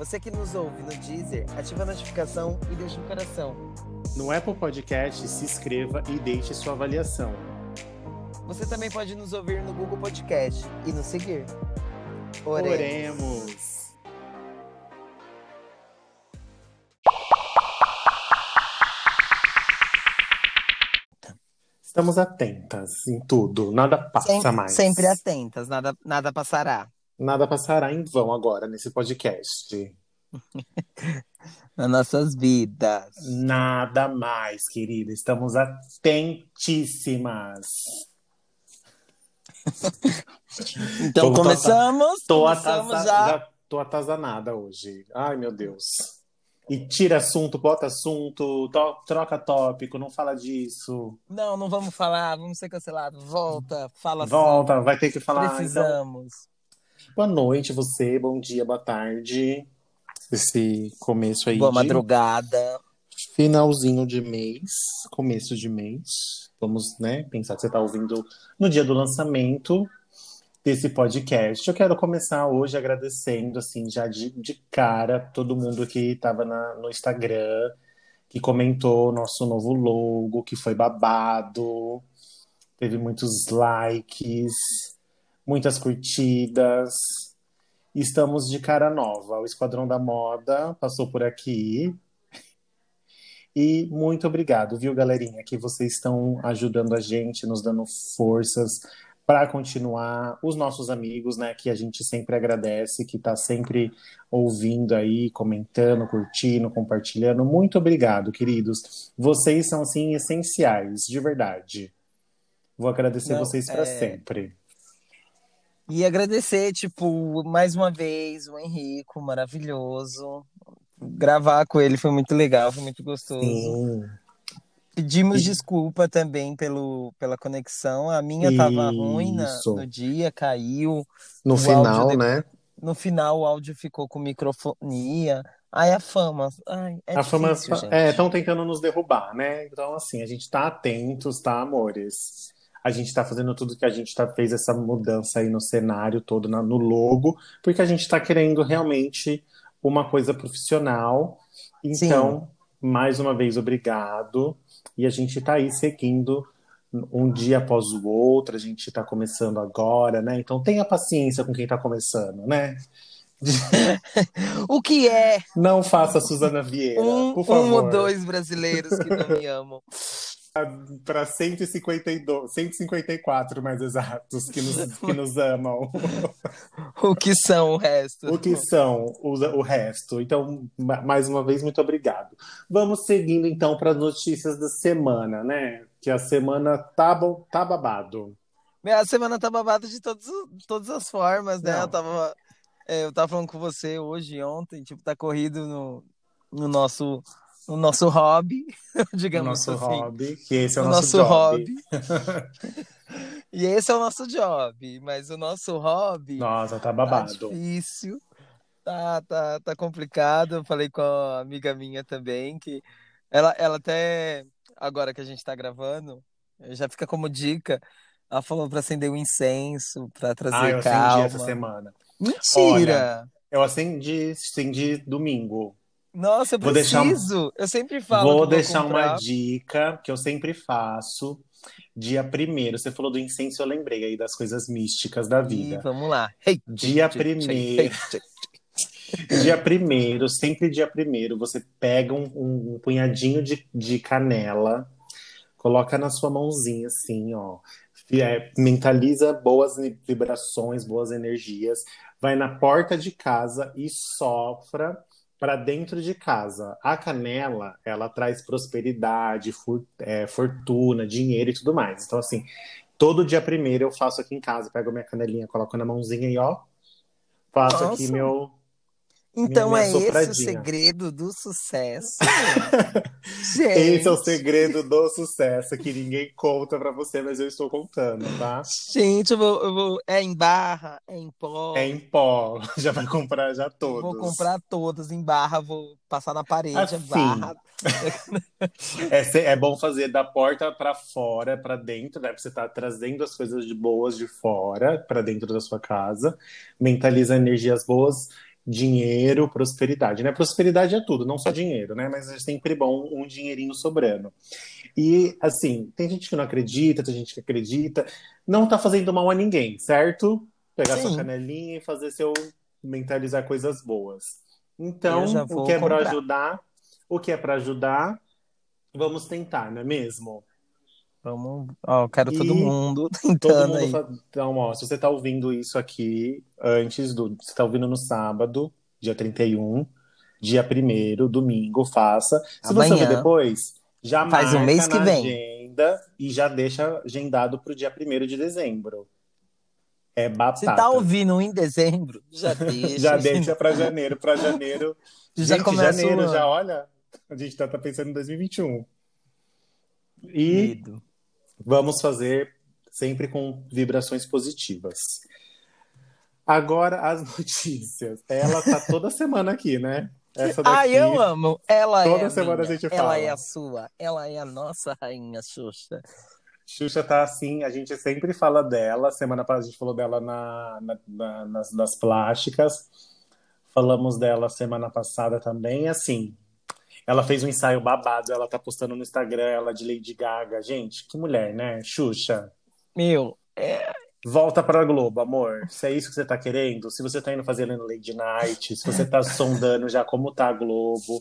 Você que nos ouve no Deezer, ativa a notificação e deixa um coração. No Apple Podcast, se inscreva e deixe sua avaliação. Você também pode nos ouvir no Google Podcast e nos seguir. Oremos. Oremos. Estamos atentas em tudo, nada passa sempre, mais. Sempre atentas, nada, nada passará. Nada passará em vão agora nesse podcast. Nas nossas vidas. Nada mais, querida. Estamos atentíssimas. então começamos. Tô, começamos já. já. Tô atazanada hoje. Ai, meu Deus. E tira assunto, bota assunto, to, troca tópico, não fala disso. Não, não vamos falar, vamos ser cancelados. Volta, fala Volta, vai ter que falar. Precisamos. Então... Boa noite, você. Bom dia, boa tarde. Esse começo aí. Boa de... madrugada. Finalzinho de mês, começo de mês. Vamos, né, pensar que você está ouvindo no dia do lançamento desse podcast. Eu quero começar hoje agradecendo, assim, já de, de cara, todo mundo que estava no Instagram, que comentou nosso novo logo, que foi babado, teve muitos likes, muitas curtidas. Estamos de cara nova. O Esquadrão da Moda passou por aqui. E muito obrigado, viu, galerinha, que vocês estão ajudando a gente, nos dando forças para continuar. Os nossos amigos, né, que a gente sempre agradece, que está sempre ouvindo aí, comentando, curtindo, compartilhando. Muito obrigado, queridos. Vocês são, assim, essenciais, de verdade. Vou agradecer Não, vocês para é... sempre. E agradecer, tipo, mais uma vez, o Henrico, maravilhoso. Gravar com ele foi muito legal, foi muito gostoso. Sim. Pedimos e... desculpa também pelo, pela conexão. A minha tava ruim na, no dia, caiu. No final, de... né? No final o áudio ficou com microfonia. Ai, a fama. Ai, é a difícil, fama é, estão tentando nos derrubar, né? Então, assim, a gente tá atentos, tá, amores? A gente está fazendo tudo que a gente tá, fez essa mudança aí no cenário todo, na, no logo, porque a gente está querendo realmente uma coisa profissional. Então, Sim. mais uma vez, obrigado. E a gente está aí seguindo um dia após o outro, a gente está começando agora, né? Então tenha paciência com quem está começando, né? o que é? Não faça Suzana Vieira, um, por favor. Um ou dois brasileiros que não me amam. para 152, 154 mais exatos que nos, que nos amam. o que são o resto? O que são o, o resto. Então, mais uma vez, muito obrigado. Vamos seguindo então para as notícias da semana, né? Que a semana tá, tá babado. A semana tá babado de todos, todas as formas, né? Eu tava, é, eu tava falando com você hoje ontem, tipo, tá corrido no, no nosso o nosso hobby, digamos nosso assim. hobby, que esse é o, o nosso, nosso hobby. e esse é o nosso job, mas o nosso hobby. Nossa, tá babado. Tá difícil. Tá, tá, tá complicado. Eu falei com a amiga minha também, que ela, ela até, agora que a gente tá gravando, já fica como dica. Ela falou para acender um incenso, para trazer ah, eu calma. acendi essa semana. Mentira! Olha, eu acendi, acendi domingo. Nossa, eu vou preciso. Deixar... Eu sempre falo. Vou deixar vou uma dica que eu sempre faço. Dia primeiro, você falou do incenso, eu lembrei aí das coisas místicas da vida. Ih, vamos lá. Hey, dia primeiro. dia primeiro, sempre dia primeiro, você pega um, um, um punhadinho de, de canela, coloca na sua mãozinha assim, ó. É, mentaliza boas vibrações, boas energias, vai na porta de casa e sopra para dentro de casa. A canela, ela traz prosperidade, for, é, fortuna, dinheiro e tudo mais. Então, assim, todo dia primeiro eu faço aqui em casa, pego minha canelinha, coloco na mãozinha e ó, faço Nossa. aqui meu. Então é esse o segredo do sucesso. Esse é o segredo do sucesso que ninguém conta pra você, mas eu estou contando, tá? gente, eu vou, eu vou- é em barra, é em pó. É em pó. Já vai comprar já todos. Vou comprar todos em barra, vou passar na parede, Assim, barra. É, é bom fazer da porta pra fora, pra dentro, né? Pra você estar trazendo as coisas de boas de fora pra dentro da sua casa. Mentaliza energias boas, dinheiro, prosperidade, né? Prosperidade é tudo, não só dinheiro, né? Mas é sempre bom um dinheirinho sobrando. E assim, tem gente que não acredita, tem gente que acredita. Não tá fazendo mal a ninguém, certo? Pegar sua Sim, canelinha e fazer seu mentalizar coisas boas. Então, o que é para ajudar, o que é para ajudar, vamos tentar, não é mesmo? Vamos, ó, eu quero todo E mundo todo tentando mundo aí. Então, ó, se você tá ouvindo isso aqui antes do, você tá ouvindo no sábado, dia 31, dia 1º, domingo, faça. Se você ouvir Amanhã, depois, já faz o marca mês que na vem. agenda e já deixa agendado pro dia 1º de dezembro. É Se tá batata. ouvindo em dezembro, já Já deixa. deixa para janeiro, para janeiro. Já Gente, começa janeiro já, olha, a gente tá, tá pensando em 2021. E Medo. Vamos fazer sempre com vibrações positivas. Agora as notícias. Ela tá toda semana aqui, né? Essa Ai, eu daqui, amo. Ela é toda a semana a minha. gente Ela é a fala. sua. Ela é a nossa rainha Xuxa. Xuxa tá assim, a gente sempre fala dela. Semana passada a gente falou dela na, na- na- nas, nas plásticas. Falamos dela semana passada também. Assim, ela fez um ensaio babado, ela tá postando no Instagram, ela de Lady Gaga. Gente, que mulher, né? Xuxa. Meu, é, Volta para a Globo, amor. Se é isso que você tá querendo, se você tá indo fazer no Lady Night, se você tá sondando já como tá a Globo.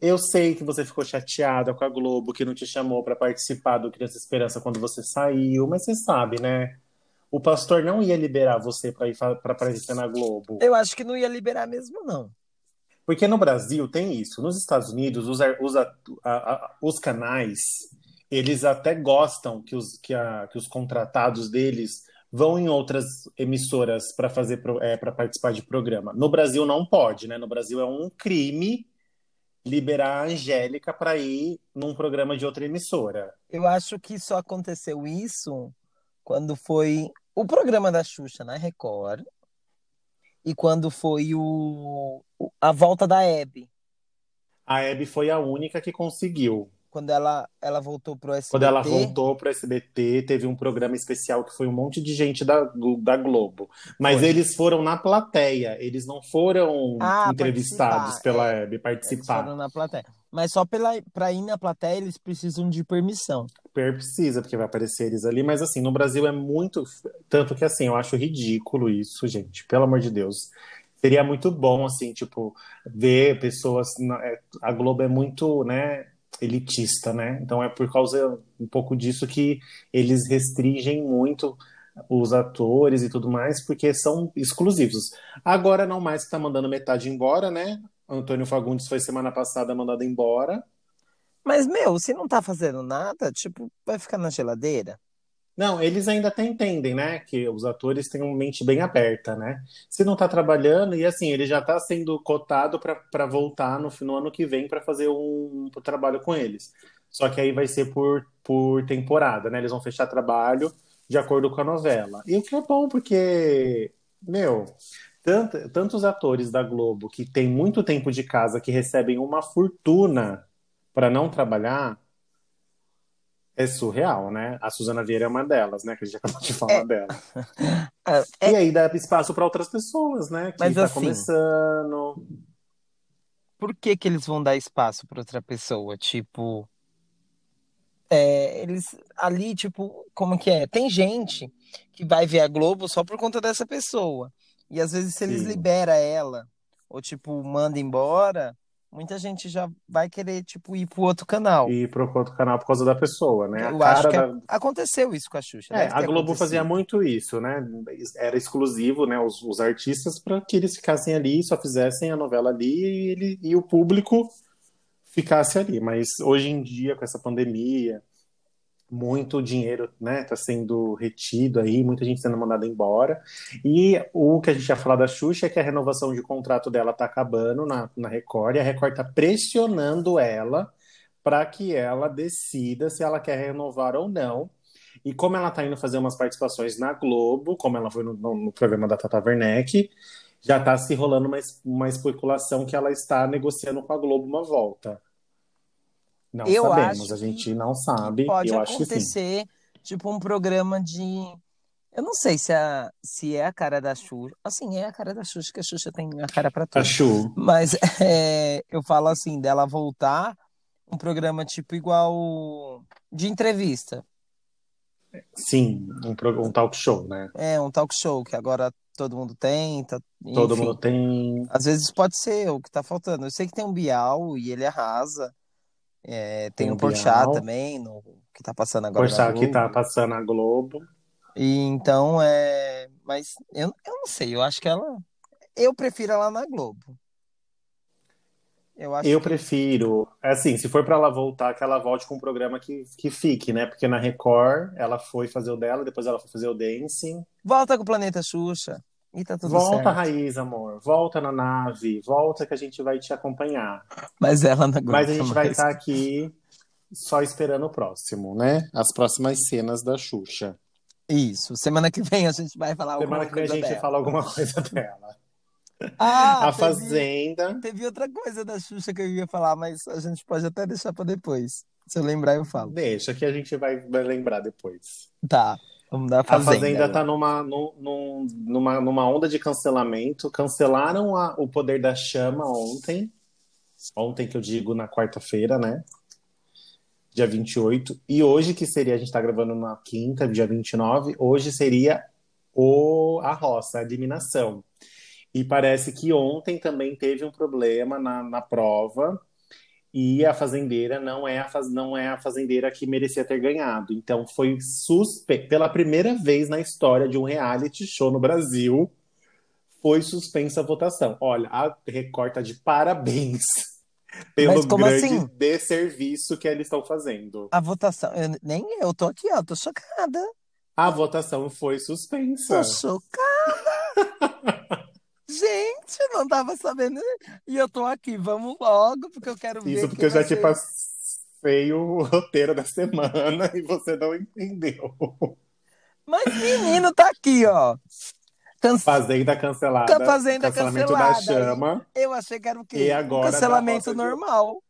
Eu sei que você ficou chateada com a Globo, que não te chamou para participar do Criança Esperança quando você saiu, mas você sabe, né? O pastor não ia liberar você para ir para aparecer na Globo. eu acho que não ia liberar mesmo, não. Porque no Brasil tem isso. Nos Estados Unidos, os, os, a- a- os canais, eles até gostam que os, que, a- que os contratados deles vão em outras emissoras para fazer para participar de programa. No Brasil não pode, né? No Brasil é um crime liberar a Angélica para ir num programa de outra emissora. Eu acho que só aconteceu isso quando foi o programa da Xuxa na Record e quando foi o, a volta da Hebe, A Hebe foi a única que conseguiu. quando ela, ela voltou pro Quando ela SBT. voltou para o SBT, teve um programa especial que foi um monte de gente da, da Globo. Mas Foi. eles foram na plateia, eles não foram Ah, entrevistados pela é. Eles participar. foram na plateia. Mas só pela, pra ir na plateia eles precisam de permissão. Precisa, porque vai aparecer eles ali. Mas assim, no Brasil é muito. Tanto que assim, eu acho ridículo isso, gente. Pelo amor de Deus. Seria muito bom, assim, tipo, ver pessoas. é, A Globo é muito, né, elitista, né? Então é por causa um pouco disso que eles restringem muito os atores e tudo mais, porque são exclusivos. Agora não mais que tá mandando metade embora, né? Antônio Fagundes foi semana passada mandado embora. Mas, meu, se não tá fazendo nada, tipo, vai ficar na geladeira. Não, eles ainda até entendem, né? Que os atores têm uma mente bem aberta, né? Se não tá trabalhando, e assim, ele já tá sendo cotado para voltar no, no ano que vem para fazer um, um trabalho com eles. Só que aí vai ser por, por temporada, né? Eles vão fechar trabalho de acordo com a novela. E o que é bom, porque, meu, tanto, tantos atores da Globo que têm muito tempo de casa, que recebem uma fortuna para não trabalhar. É surreal, né? A Suzana Vieira é uma delas, né? Que a gente acabou de falar É. dela. Ah, E aí dá espaço para outras pessoas, né? Que Mas tá assim- começando. por que que eles vão dar espaço para outra pessoa? Tipo, é, eles ali, tipo, como que é? Tem gente que vai ver a Globo só por conta dessa pessoa. E às vezes se eles Sim. liberam ela, ou tipo, manda embora, muita gente já vai querer, tipo, ir pro outro canal. E pro outro canal por causa da pessoa, né? Eu acho que da... aconteceu isso com a Xuxa. É, a Globo fazia muito isso, né? Era exclusivo, né? Os, os artistas para que eles ficassem ali, só fizessem a novela ali e, ele, e o público ficasse ali. Mas hoje em dia, com essa pandemia, muito dinheiro, né, tá sendo retido aí, muita gente sendo mandada embora. E o que a gente ia falar da Xuxa é que a renovação de contrato dela tá acabando na, na Record, e a Record tá pressionando ela para que ela decida se ela quer renovar ou não. E como ela tá indo fazer umas participações na Globo, como ela foi no, no programa da Tata Werneck, já está se rolando uma, uma especulação que ela está negociando com a Globo uma volta. Não Eu sabemos, acho a gente não sabe. pode eu acho que sim. acontecer, tipo, um programa de. Eu não sei se, a, se é a cara da Xuxa. Assim, é a cara da Xuxa, que a Xuxa tem a cara pra A tudo. Chu. Mas é, eu falo assim, dela voltar um programa tipo igual de entrevista. Sim, um, um talk show, né? É, um talk show que agora todo mundo tem, tá, Todo enfim. mundo tem. Às vezes pode ser o que tá faltando. Eu sei que tem um Bial e ele arrasa. É, tem Tem o Porchat Bial. também, no, que tá passando agora na Porchat que tá passando na Globo. E então é. Mas eu, eu não sei, eu acho que ela. Eu prefiro ela na Globo. Eu acho Eu que. prefiro, assim, se for pra ela voltar, que ela volte com um programa que, que fique, né? Porque na Record ela foi fazer o dela, depois ela foi fazer o Dancing. Volta com o Planeta Xuxa. E tá tudo Volta, certo. Raiz, amor. Volta na nave. Volta que a gente vai te acompanhar. Mas ela Globo. Mas a gente vai mas- estar aqui só esperando o próximo, né? As próximas cenas da Xuxa. Isso. Semana que vem a gente vai falar Semana alguma que vem a coisa gente dela. fala alguma coisa dela. Ah, a teve- Fazenda. Teve outra coisa da Xuxa que eu ia falar, mas a gente pode até deixar pra depois. Se eu lembrar, eu falo. Deixa que a gente vai, vai lembrar depois. Tá, vamos dar A Fazenda. Fazenda agora. tá numa, num- num- numa, numa onda de cancelamento. Cancelaram a- o Poder da Chama ontem. Ontem que eu digo na quarta-feira, né? Dia 28. E hoje, que seria, a gente tá gravando na quinta, dia 29, hoje seria o, a roça, a eliminação. E parece que ontem também teve um problema na, na prova. E a fazendeira não é a, faz, não é a fazendeira que merecia ter ganhado. Então foi suspenso. Pela primeira vez na história de um reality show no Brasil, foi suspensa a votação. Olha, a Record tá de parabéns pelo grande assim? desserviço que eles estão fazendo. A votação, eu- nem eu tô aqui, ó, tô chocada. A votação foi suspensa. Tô chocada. Gente, não tava sabendo. E eu tô aqui, vamos logo, porque eu quero ver. Isso porque eu já te passei o roteiro da semana e você não entendeu. Mas menino tá aqui, ó. Can- Fazenda cancelada. Fazenda cancelamento cancelada. da chama. Eu achei que era o quê? E agora um cancelamento Roça de- normal.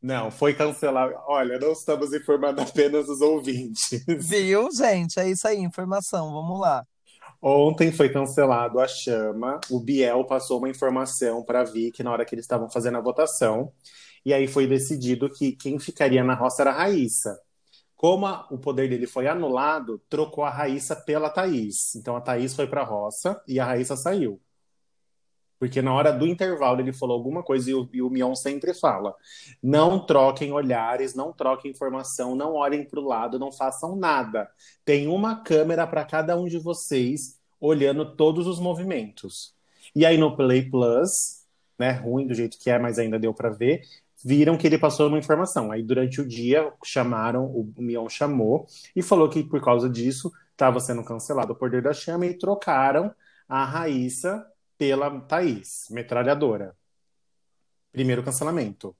Não, foi cancelado. Olha, não estamos informando apenas os ouvintes. Viu, gente? É isso aí, informação. Vamos lá. Ontem foi cancelado a chama. O Biel passou uma informação para a Vicky na hora que eles estavam fazendo a votação. E aí foi decidido que quem ficaria na roça era a Raíssa. Como a- o poder dele foi anulado, trocou a Raíssa pela Thaís. Então a Thaís foi para a roça e a Raíssa saiu. Porque na hora do intervalo ele falou alguma coisa e o, e o Mion sempre fala: não troquem olhares, não troquem informação, não olhem para o lado, não façam nada. Tem uma câmera para cada um de vocês olhando todos os movimentos. E aí no Play Plus, né, ruim do jeito que é, mas ainda deu para ver, viram que ele passou uma informação. Aí durante o dia chamaram, o Mion chamou e falou que por causa disso estava sendo cancelado o Poder da Chama e trocaram a Raíssa pela Thaís, metralhadora. Primeiro cancelamento.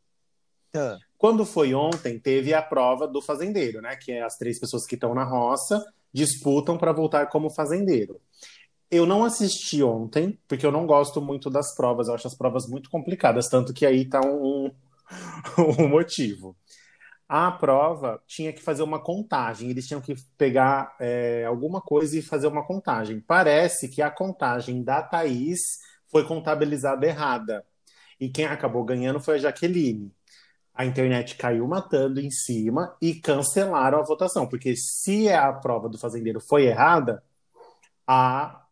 Tá. Quando foi ontem, teve a prova do fazendeiro, né? Que é as três pessoas que estão na roça disputam para voltar como fazendeiro. Eu não assisti ontem, porque eu não gosto muito das provas, eu acho as provas muito complicadas, tanto que aí tá um, um motivo. A prova tinha que fazer uma contagem, eles tinham que pegar é, alguma coisa e fazer uma contagem. Parece que a contagem da Thaís foi contabilizada errada. E quem acabou ganhando foi a Jaqueline a internet caiu matando em cima e cancelaram a votação, porque se a prova do fazendeiro foi errada, a,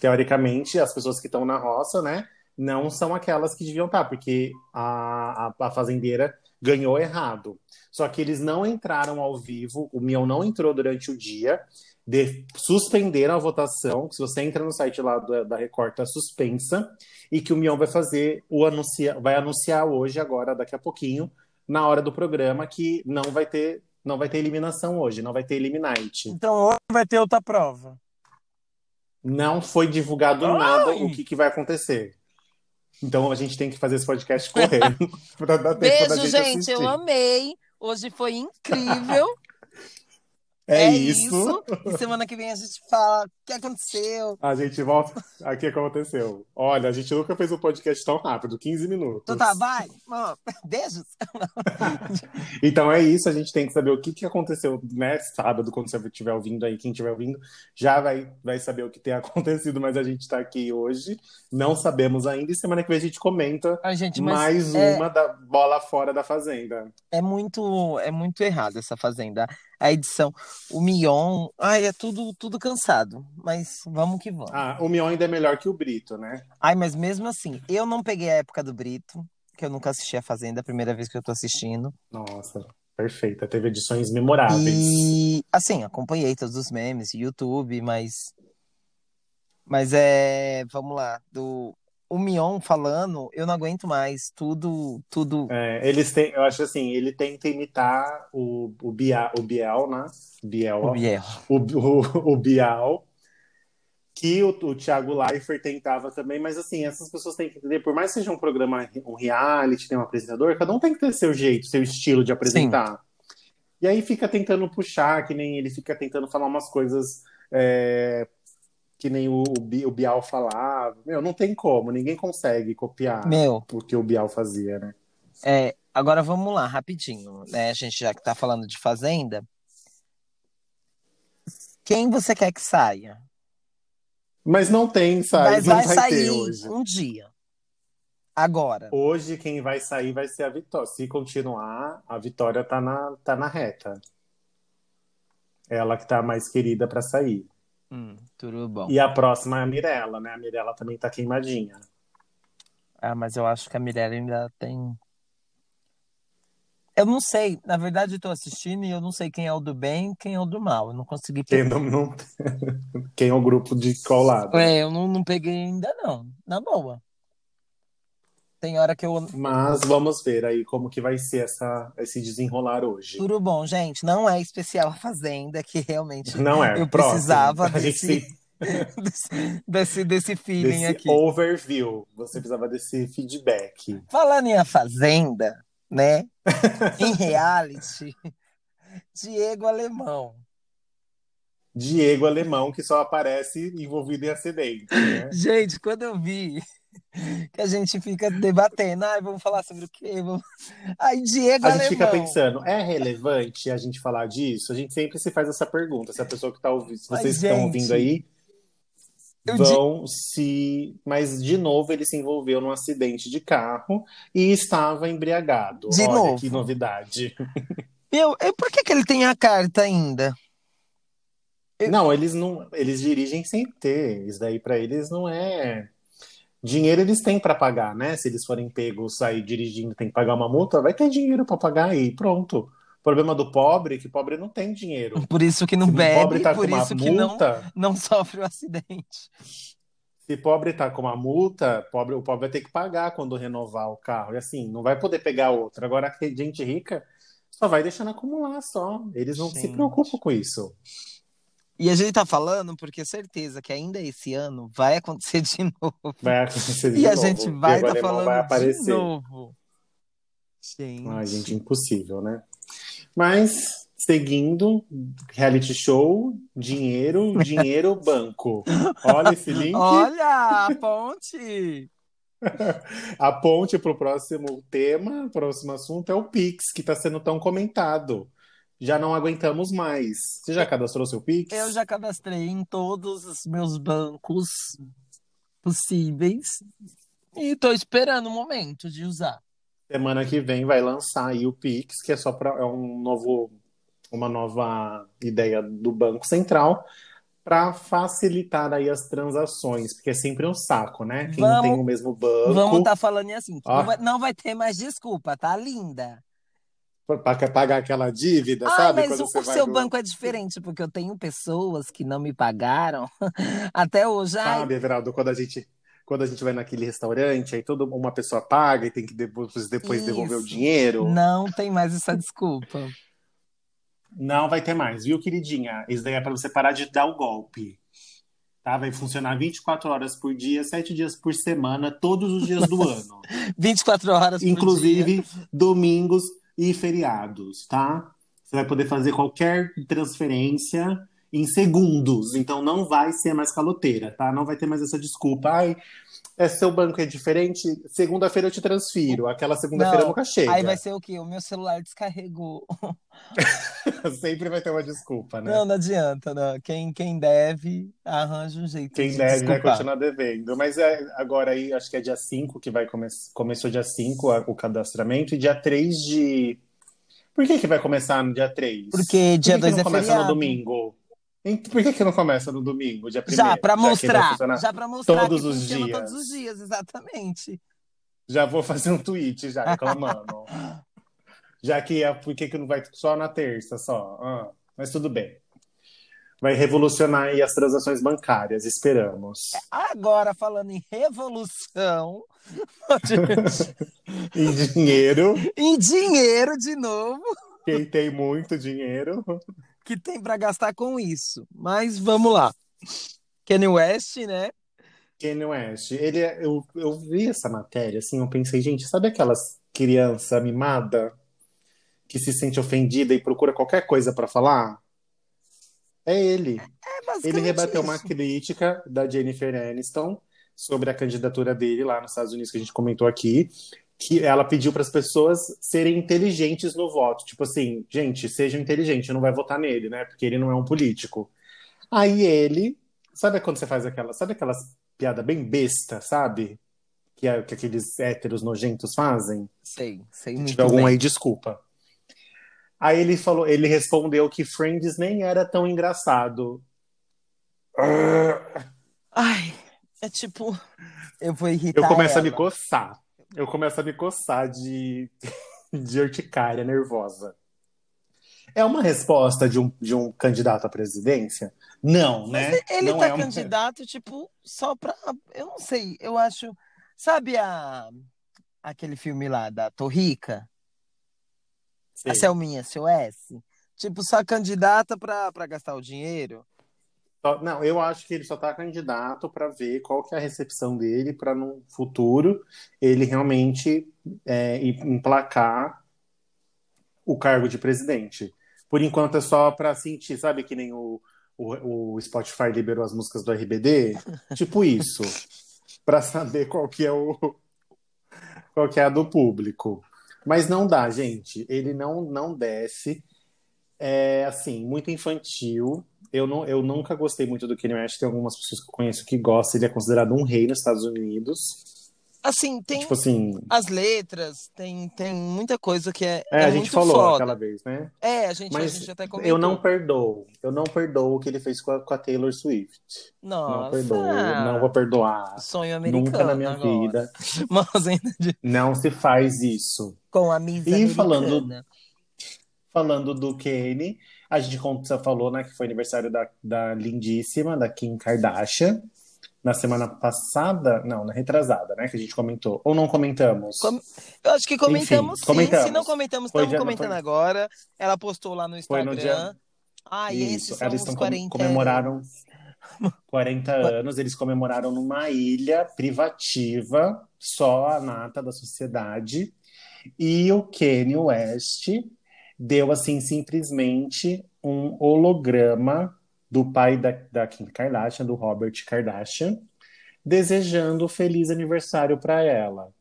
teoricamente as pessoas que estão na roça, né, não são aquelas que deviam estar, porque a, a, a fazendeira ganhou errado. Só que eles não entraram ao vivo, o Mion não entrou durante o dia, de, suspenderam a votação. Se você entra no site lá da, da Record, tá suspensa, e que o Mion vai fazer o anuncia, vai anunciar hoje, agora, daqui a pouquinho, na hora do programa, que não vai ter, Não vai ter eliminação hoje, não vai ter Eliminite. Então hoje vai ter outra prova. Não foi divulgado Ai! nada o que, que vai acontecer. Então a gente tem que fazer esse podcast correndo pra dar tempo da Beijo, gente, gente. assistir. Eu amei. Hoje foi incrível. É, isso. E semana que vem a gente fala que aconteceu. A gente volta. Aqui é que aconteceu. Olha, a gente nunca fez um podcast tão rápido 15 minutos. Então tá, vai. Beijos. Então é isso, a gente tem que saber o que, que aconteceu né, sábado, quando você estiver ouvindo aí, quem estiver ouvindo, já vai, vai saber o que tem acontecido, mas a gente está aqui hoje, não sabemos ainda, e semana que vem a gente comenta Ai, gente, mais é- uma da bola fora da fazenda. É muito, é muito errado essa fazenda. A edição, o Mion, ai, é tudo, tudo cansado. Mas vamos que vamos. Ah, o Mion ainda é melhor que o Brito, né? Ai, mas mesmo assim, eu não peguei a época do Brito, que eu nunca assisti a Fazenda, a primeira vez que eu tô assistindo. Nossa, perfeita, teve edições memoráveis. E assim, acompanhei todos os memes, YouTube, mas mas é, vamos lá, do o Mion falando, eu não aguento mais, tudo, tudo. É, eles têm, eu acho assim, ele tenta imitar o, o, Bia, o Biel, né? Biel. O Biel. o, o, o Bial, que o, o Thiago Leifert tentava também, mas assim, essas pessoas têm que entender, por mais que seja um programa, um reality, tem um apresentador, cada um tem que ter seu jeito, seu estilo de apresentar. E aí fica tentando puxar, que nem ele fica tentando falar umas coisas é, que nem o, o Bial falava. Meu, não tem como, ninguém consegue copiar Meu, o que o Bial fazia, né? é, agora vamos lá, rapidinho, né? A gente já que tá falando de Fazenda. Quem você quer que saia? Mas não tem, sabe? Mas vai vai sair hoje. um dia. Agora. Hoje quem vai sair vai ser a Vitória. Se continuar, a Vitória tá na, tá na reta. Ela que tá mais querida pra sair. Hum, tudo bom. E a próxima é a Mirella, né? A Mirella também tá queimadinha. Ah, mas eu acho que a Mirella ainda tem. Eu não sei, na verdade eu tô assistindo e eu não sei quem é o do bem e quem é o do mal. Eu não consegui Quem, pegar. não, não- quem é o grupo de qual lado? É, eu não, não peguei ainda não. Na boa. Tem hora que eu. Mas vamos ver aí como que vai ser essa, esse desenrolar hoje. Tudo bom, gente. Não é especial a Fazenda, que realmente Não é, eu próximo. precisava desse, tem desse, desse, desse feeling desse aqui. overview. Você precisava desse feedback. Falando em A Fazenda, né? em reality, Diego Alemão. Diego Alemão, que só aparece envolvido em acidente, né? Gente, quando eu vi que a gente fica debatendo, ai, vamos falar sobre o quê? Vamos... Aí, Diego A gente Alemão. fica pensando, é relevante a gente falar disso? A gente sempre se faz essa pergunta. Se a pessoa que está ouvindo, se vocês que estão gente, ouvindo aí, vão se. Mas, de novo, ele se envolveu num acidente de carro e estava embriagado. De Olha novo. que novidade. Meu, e por que, que ele tem a carta ainda? Eu- Não, eles não. Eles dirigem sem ter. Isso daí para eles não é. Dinheiro eles têm para pagar, né? Se eles forem pegos aí dirigindo, tem que pagar uma multa, vai ter dinheiro para pagar aí, pronto. O problema do pobre é que pobre não tem dinheiro. Por isso que não Se bebe, tá com por uma isso que não, multa, não sofre o acidente. se pobre tá com uma multa, pobre, o pobre vai ter que pagar quando renovar o carro. E assim, não vai poder pegar outra. Agora, a gente rica só vai deixando acumular só. Eles não se Gente. preocupam com isso. E a gente tá falando porque certeza que ainda esse ano vai acontecer de novo. Vai acontecer de E a novo. gente O vai Diego estar Alemão falando vai de aparecer. novo. Gente. Ai, gente, impossível, né? Mas, seguindo, reality show, dinheiro, dinheiro, banco. Olha esse link. Olha a ponte! A ponte para o próximo tema, próximo assunto é o Pix, que está sendo tão comentado. Já não aguentamos mais. Você já cadastrou seu Pix? Eu já cadastrei em todos os meus bancos possíveis e tô esperando o momento de usar. Semana que vem vai lançar aí o Pix, que é só para é um novo, uma nova ideia do Banco Central para facilitar aí as transações, porque é sempre um saco, né? Quem Vamos- tem o mesmo banco, Vamos estar falando assim, Ó. não, vai, não vai ter mais desculpa, tá linda. para pagar aquela dívida, Ah, sabe? mas o, o seu no- banco é diferente, porque eu tenho pessoas que não me pagaram até hoje. Sabe, Everaldo, quando a gente quando a gente vai naquele restaurante, aí toda uma pessoa paga e tem que depois, depois devolver o dinheiro. não tem mais essa desculpa. Não vai ter mais, viu, queridinha? Isso daí é para você parar de dar o golpe. Tá? Vai funcionar 24 horas por dia, 7 dias por semana, todos os dias do ano. 24 horas por Inclusive dia. domingos e feriados, tá? Você vai poder fazer qualquer transferência em segundos. Então não vai ser mais caloteira, tá? Não vai ter mais essa desculpa. Ai, é, seu banco é diferente, segunda-feira eu te transfiro. Aquela segunda-feira nunca chega. Aí vai ser o quê? O meu celular descarregou. Sempre vai ter uma desculpa, né? Não, não adianta, não. Quem, quem deve, arranja um jeito Quem de deve vai desculpar. continuar devendo. Mas é, agora aí, acho que é dia 5 que vai começar. Começou dia 5 a- o cadastramento e dia 3 de. Por que, que vai começar no dia 3? Porque dia Por que que 2 não é começa feriado. no domingo? Em- Por que, que não começa no domingo, dia 1 Já, vai mostrar. funcionar Já pra mostrar todos os dias. todos os dias, exatamente. Já vou fazer um tweet já reclamando. já que é, por que, que não vai só na terça só? Ah, mas tudo bem. Vai revolucionar aí as transações bancárias, esperamos. Agora, falando em revolução, E dinheiro, em dinheiro de novo, quem tem muito dinheiro. Que tem pra gastar com isso. Mas vamos lá. Kanye West, né? Kanye West, ele, é- eu, eu vi essa matéria, assim, eu pensei, gente, sabe aquelas criança mimada que se sente ofendida e procura qualquer coisa pra falar? É ele. É Ele basicamente rebateu uma isso. crítica da Jennifer Aniston sobre a candidatura dele lá nos Estados Unidos, que a gente comentou aqui, que ela pediu para as pessoas serem inteligentes no voto. Tipo assim, gente, sejam inteligentes, não vai votar nele, né? Porque ele não é um político. Aí ele, sabe quando você faz aquela, sabe aquelas piada bem besta, sabe? Que, é- que aqueles héteros nojentos fazem? Sei, sei Se muito tiver algum bem. aí, desculpa. Aí ele falou, ele respondeu que Friends nem era tão engraçado. Ai, é tipo, eu vou Eu irritar começo a me ela. coçar. Eu começo a me coçar de, de urticária nervosa. É uma resposta de um, de um candidato à presidência? Não, né? Ele Não tá é uma... candidato, tipo, só pra. Eu não sei, eu acho. Sabe a, aquele filme lá da Torrica? Sei. A Selminha, seu S? Tipo, só candidata pra, pra gastar o dinheiro? Não, eu acho que ele só tá candidato para ver qual que é a recepção dele para no futuro ele realmente é, emplacar o cargo de presidente. Por enquanto é só para sentir, sabe que nem o, o, o Spotify liberou as músicas do RBD? Tipo isso. Para saber qual que é o qual que é a do público. Mas não dá, gente. Ele não não desce. É assim, muito infantil. Eu, não, eu nunca gostei muito do Kanye West. Tem algumas pessoas que eu conheço que gostam. Ele é considerado um rei nos Estados Unidos. Assim, tem Tipo assim, as letras, tem, tem muita coisa que é, é, é a gente falou foda. aquela vez, né? É, a gente, a Mas gente até comentou. eu não perdoo. Eu não perdoo o que ele fez com a, com a Taylor Swift. Não Nossa, perdoo. Não vou perdoar. sonho americano Nunca na minha agora. vida. Mas ainda de- Não se faz isso. com a Miss E Americana. falando- Falando do Kanye, a gente como você falou, né, que foi aniversário da, da lindíssima, da Kim Kardashian, na semana passada, não, na retrasada, né, que a gente comentou. Ou não comentamos? Com- Eu acho que comentamos Enfim, sim. comentamos. Se não comentamos, Foi estamos comentando foi- agora. Ela postou lá no Foi no Instagram. dia- Ah, esses Isso, são eles estão com- 40 comemoraram 40 anos, eles comemoraram numa ilha privativa, só a nata da sociedade, e o Kanye West deu assim simplesmente um holograma do pai da, da Kim Kardashian, do Robert Kardashian, desejando feliz aniversário para ela.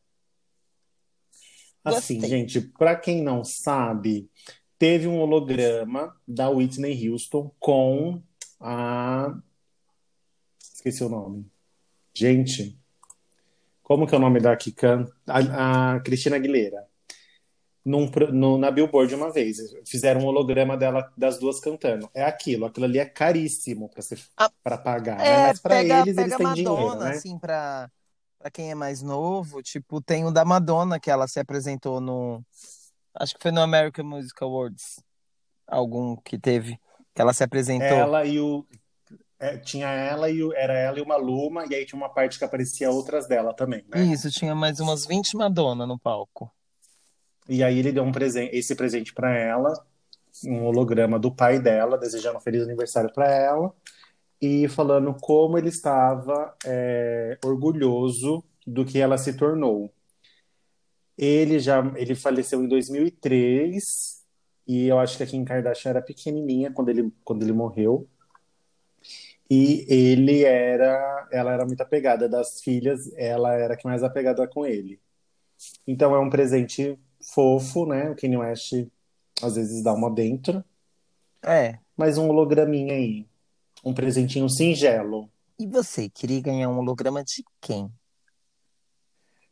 Assim, Gostei. gente, para quem não sabe, teve um holograma da Whitney Houston com a. Esqueci o nome. Gente, como que é o nome da que canta? A, a Cristina Aguilera. Num no- na Billboard uma vez. Fizeram um holograma dela, das duas cantando. É aquilo, aquilo ali é caríssimo para pagar, né? É, Mas para pega, eles, eles pega têm Madonna, dinheiro, né? assim, pra, pra quem é mais novo. Tipo, tem o da Madonna, que ela se apresentou no. Acho que foi no American Music Awards. Algum que teve. Que ela se apresentou. Ela e o. é, tinha ela e o, era ela e uma Luma, e aí tinha uma parte que aparecia outras dela também, né? Isso, tinha mais umas 20 Madonna no palco. E aí ele deu um presente, esse presente para ela, um holograma do pai dela, desejando um feliz aniversário para ela e falando como ele estava é, orgulhoso do que ela se tornou. Ele já ele faleceu em 2003 e eu acho que a Kim Kardashian era pequenininha quando ele, quando ele morreu. E ele era, ela era muito apegada das filhas, ela era a que mais apegada com ele. Então é um presente fofo, né? O Kanye West às vezes dá uma dentro. É. Mas um holograminha aí. Um presentinho singelo. E você, queria ganhar um holograma de quem?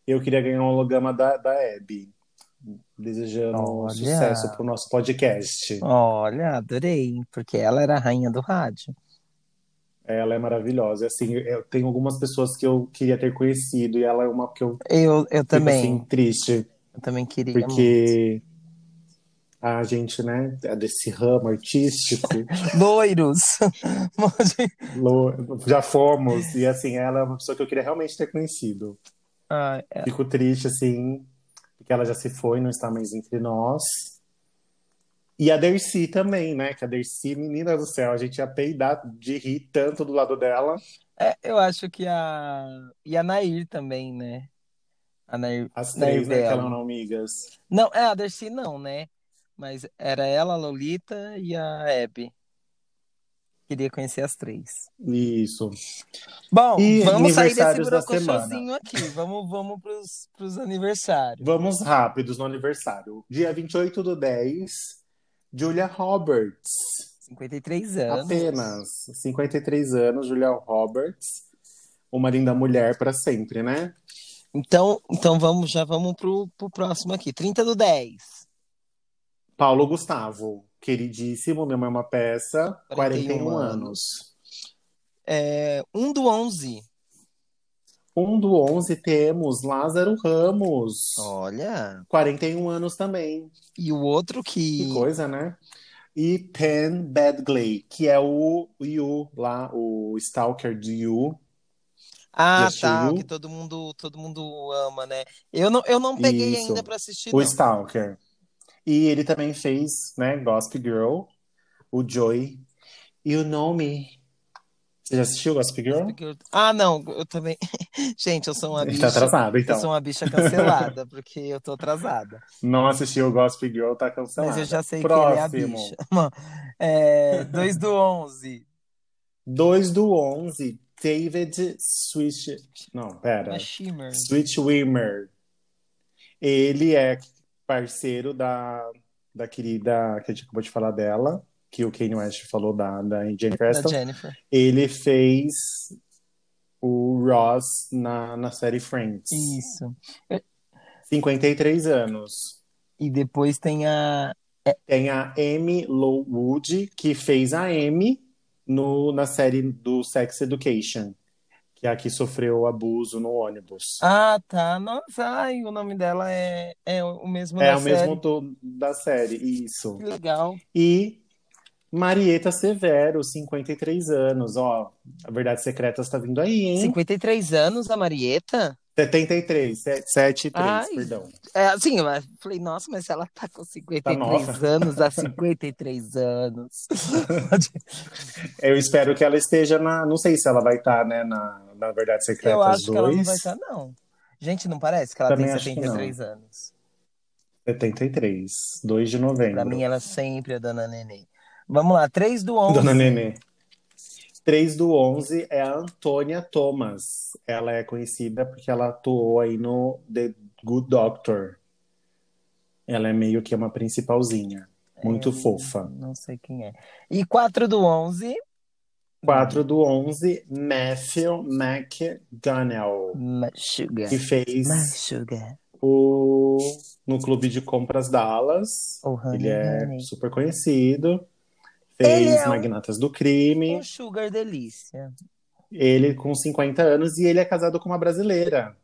Eu queria ganhar um holograma da, da Abby. Desejando Olha. sucesso pro nosso podcast. Olha, adorei, porque ela era a rainha do rádio. Ela é maravilhosa. Assim, eu tenho algumas pessoas que eu queria ter conhecido e ela é uma que eu Eu, eu fico também, assim triste, eu também queria muito. porque a gente, né, é desse ramo artístico, Loiros. lo- já fomos e assim, ela é uma pessoa que eu queria realmente ter conhecido. Ah, é. Fico triste assim, porque ela já se foi, não está mais entre nós. E a Dercy também, né? Que a Dercy, menina do céu, a gente ia peidar de rir tanto do lado dela. É, eu acho que a. E a Nair também, né? A Nair, As Nair três, né? Que eram amigas. Não, é, a Dercy não, né? Mas era ela, a Lolita e a Abby. Queria conhecer as três. Isso. Bom, E vamos sair desse brocochosinho aqui. Vamos, vamos pros, pros aniversários. Vamos rápidos no aniversário. Dia 28 do 10, Julia Roberts. 53 anos. Apenas 53 anos, Julia Roberts. Uma linda mulher para sempre, né? Então, então vamos, já vamos pro, pro próximo aqui. 30 do 10. Paulo Gustavo, queridíssimo, minha mãe é uma peça, 41, 41 anos. É, 1 do 11. Um do 11 temos Lázaro Ramos, Olha. 41 anos também. E o outro Que que. coisa, né? E Penn Badgley, que é o Yu lá, o Stalker de Yu. Ah, tá. Que todo mundo, todo mundo ama, né? Eu não, eu não peguei Isso. ainda pra assistir, O não. Stalker. E ele também fez, né, Gossip Girl, o Joy. You Know Me. Você já assistiu Gossip Girl? Eu- Ah, não, eu também. Gente, eu sou uma gente bicha. tá atrasado, Eu então. sou uma bicha cancelada, porque eu tô atrasada. Não assistiu Gossip Girl, tá cancelado. Mas eu já sei que ele é a Próximo. bicha. É, 2 do 11. 2 do 11, David Switch... Não, pera. Uma Shimmer. Switchwimmer. Ele é parceiro da, da querida, que a gente acabou de falar dela, que o Kanye West falou da, da Jennifer Da. Jennifer. Ele fez o Ross na, na série Friends. Isso. 53 anos. E depois tem a. Tem a Amy Lowood, que fez a Amy no, na série do Sex Education, que é a que sofreu abuso no ônibus. Ah, tá. Nossa, ai, o nome dela é, é o mesmo é da o mesmo série. do, da série, isso. Que legal. E Marieta Severo, 53 anos. Ó, a Verdade Secreta está vindo aí, hein? 53 anos, a Marieta? 73, 7 e 3, Ai. perdão. É, assim, eu falei, nossa, mas ela tá com 53 nova. anos há 53 anos. Eu espero que ela esteja na. Não sei se ela vai estar, né, na, na Verdade Secreta Eu acho 2. que ela não vai estar, não. Gente, não parece que ela Também tem acho que 73 anos. 73, 2 de novembro. Pra mim, ela sempre é Dona Nenê. Vamos lá, 3 do 11. Dona Nenê. 3 do 11 é a Antônia Thomas. Ela é conhecida porque ela atuou aí no The Good Doctor. Ela é meio que uma principalzinha. Muito É, fofa. Não sei quem é. E 4 do 11, 4 do 11, Matthew McGonagall, Ma- Sugar. que fez Sugar. o no Clube de Compras Dallas. Ele é honey. super conhecido. Fez é um- Magnatas do Crime. Um Sugar delícia. Ele com 50 anos e ele é casado com uma brasileira,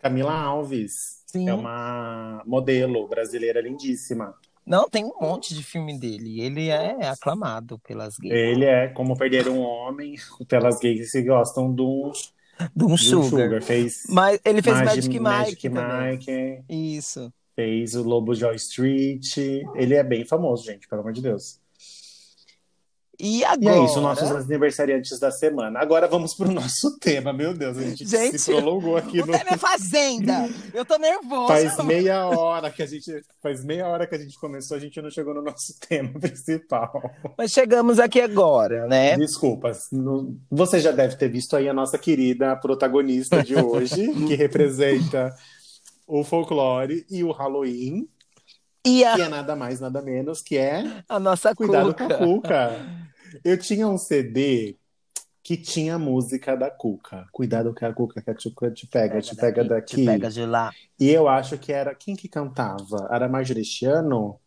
Camila Alves. Sim. É uma modelo brasileira lindíssima. Não, tem um monte de filme dele. Ele é aclamado pelas gays. Ele é como perder um homem pelas gays que gostam um, De um um Sugar. sugar. Fez Mas ele fez Magic, Magic, Mike Magic. Mike, Isso. Fez o Lobo Joy Street. Ele é bem famoso, gente, pelo amor de Deus. E agora? E é isso, nossos aniversariantes da semana. Agora vamos pro nosso tema. Meu Deus, a gente, Gente, se prolongou aqui O no. tema é Fazenda. Eu tô nervosa. Faz meia hora que a gente. Faz meia hora que a gente começou, a gente não chegou no nosso tema principal. Mas chegamos aqui agora, né? Desculpas. no- Você já deve ter visto aí a nossa querida protagonista de hoje, que representa o folclore e o Halloween, E a, que é nada mais, nada menos, que é a nossa Cuidado Cuca. com a Cuca. Eu tinha um CD que tinha a música da Cuca. Cuidado com a Cuca, que a Cuca te pega, te pega daqui. Te pega de lá. E eu acho que era. Quem que cantava? Era Marjorie este ano?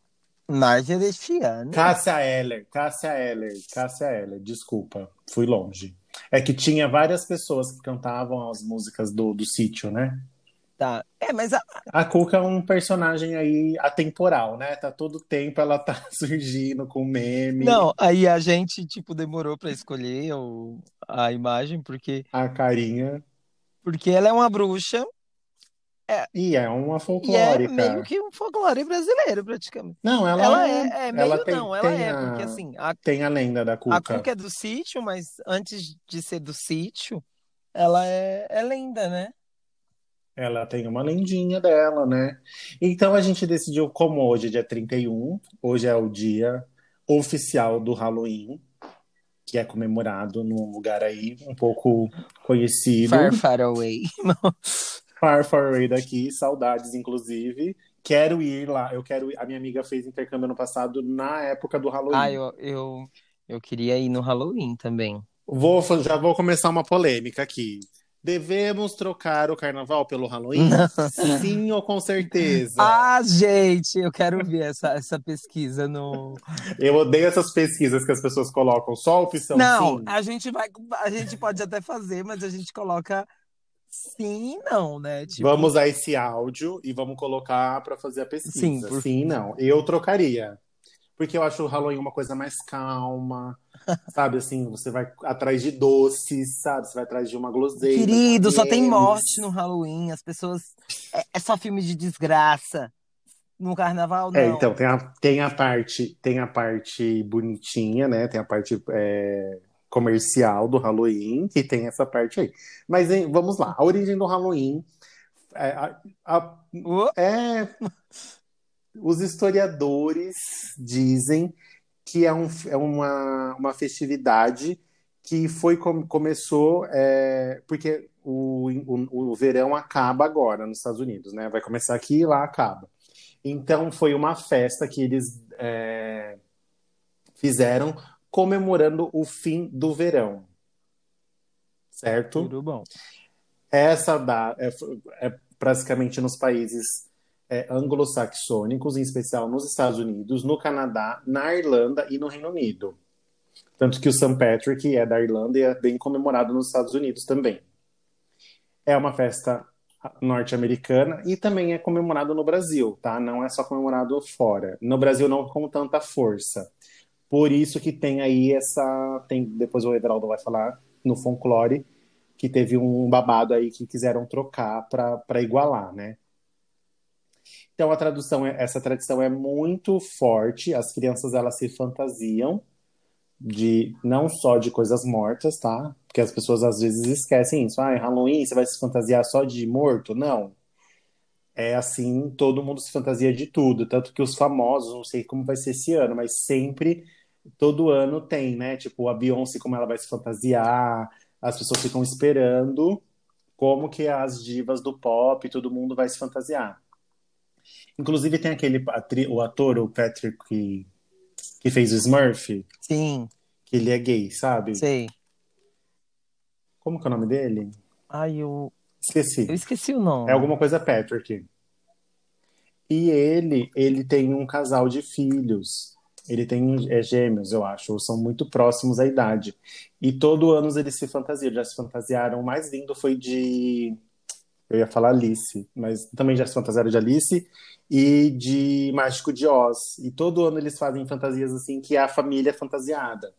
Marjorie este ano. Cássia Eller, Cássia Eller, Cássia Eller, desculpa, fui longe. É que tinha várias pessoas que cantavam as músicas do, do sítio, né? Tá. É, mas a- A Cuca é um personagem aí atemporal, né? Tá todo tempo ela tá surgindo com meme, não, aí a gente tipo demorou pra escolher o, a imagem porque a carinha. porque ela é uma bruxa E é uma e é folclórica. meio que um folclore brasileiro praticamente. Não, ela, Ela é. é, é meio ela tem, não, ela tem é a, porque assim, a tem a lenda da A Cuca. Cuca é do sítio, mas antes de ser do sítio, ela é, é lenda, né? Ela tem uma lendinha dela, né? Então a gente decidiu, como hoje é dia 31, hoje é o dia oficial do Halloween, que é comemorado num lugar aí um pouco conhecido, Far, far away. far, far away daqui, saudades inclusive. Quero ir lá, eu quero ir. A minha amiga fez intercâmbio ano passado na época do Halloween. Ah, eu, eu, eu queria ir no Halloween também. Vou, já vou começar uma polêmica aqui. Devemos trocar o carnaval pelo Halloween? Sim ou com certeza? Ah, gente, eu quero ver essa, essa pesquisa no. Eu odeio essas pesquisas que as pessoas colocam só a opção Não, sim. a gente vai. A gente pode até fazer, mas a gente coloca sim e não, né? Tipo, Vamos usar esse áudio e vamos colocar para fazer a pesquisa. Sim, Sim, por- e não. Eu trocaria. Porque eu acho o Halloween uma coisa mais calma. Sabe assim, você vai atrás de doces, sabe? Você vai atrás de uma guloseima. Querido, só tem morte no Halloween. As pessoas. É, é só filme de desgraça. No carnaval, não. É, então, tem a, tem a parte, tem a parte bonitinha, né? Tem a parte é, comercial do Halloween, que tem essa parte aí. Mas hein, vamos lá, a origem do Halloween é, a- a- é- os historiadores dizem que é, um, é uma, uma festividade que foi com- começou é, porque o, o, o verão acaba agora nos Estados Unidos, né? Vai começar aqui e lá acaba. Então foi uma festa que eles é, fizeram comemorando o fim do verão, certo? tudo bom. Essa data é, é praticamente nos países é, anglo-saxônicos, em especial nos Estados Unidos, no Canadá, na Irlanda e no Reino Unido. Tanto que o St. Patrick é da Irlanda e é bem comemorado nos Estados Unidos também. É uma festa norte-americana e também é comemorado no Brasil, tá? Não é só comemorado fora. No Brasil não com tanta força. Por isso que tem aí essa, tem depois o Everaldo vai falar no folclore que teve um babado aí que quiseram trocar para igualar, né? Então a tradução é, essa tradição é muito forte. As crianças elas se fantasiam de não só de coisas mortas, tá? Porque as pessoas às vezes esquecem isso. Ah, Halloween, você vai se fantasiar só de morto? Não. É assim, todo mundo se fantasia de tudo, tanto que os famosos, não sei como vai ser esse ano, mas sempre todo ano tem, né? Tipo, a Beyoncé como ela vai se fantasiar, as pessoas ficam esperando como que as divas do pop, todo mundo vai se fantasiar. Inclusive tem aquele atri- o ator, o Patrick, que, que fez o Smurf, Sim, que ele é gay, sabe? sei. Como que é o nome dele? Ai, eu, Esqueci. eu esqueci o nome. É alguma coisa Patrick. E ele, ele tem um casal de filhos. Ele tem é, gêmeos, eu acho, ou são muito próximos à idade. E todo ano eles se fantasiam. Já se fantasiaram. O mais lindo foi de. Eu ia falar Alice, mas também já se fantasiaram de Alice e de Mágico de Oz. E todo ano eles fazem fantasias assim, que é a família fantasiada.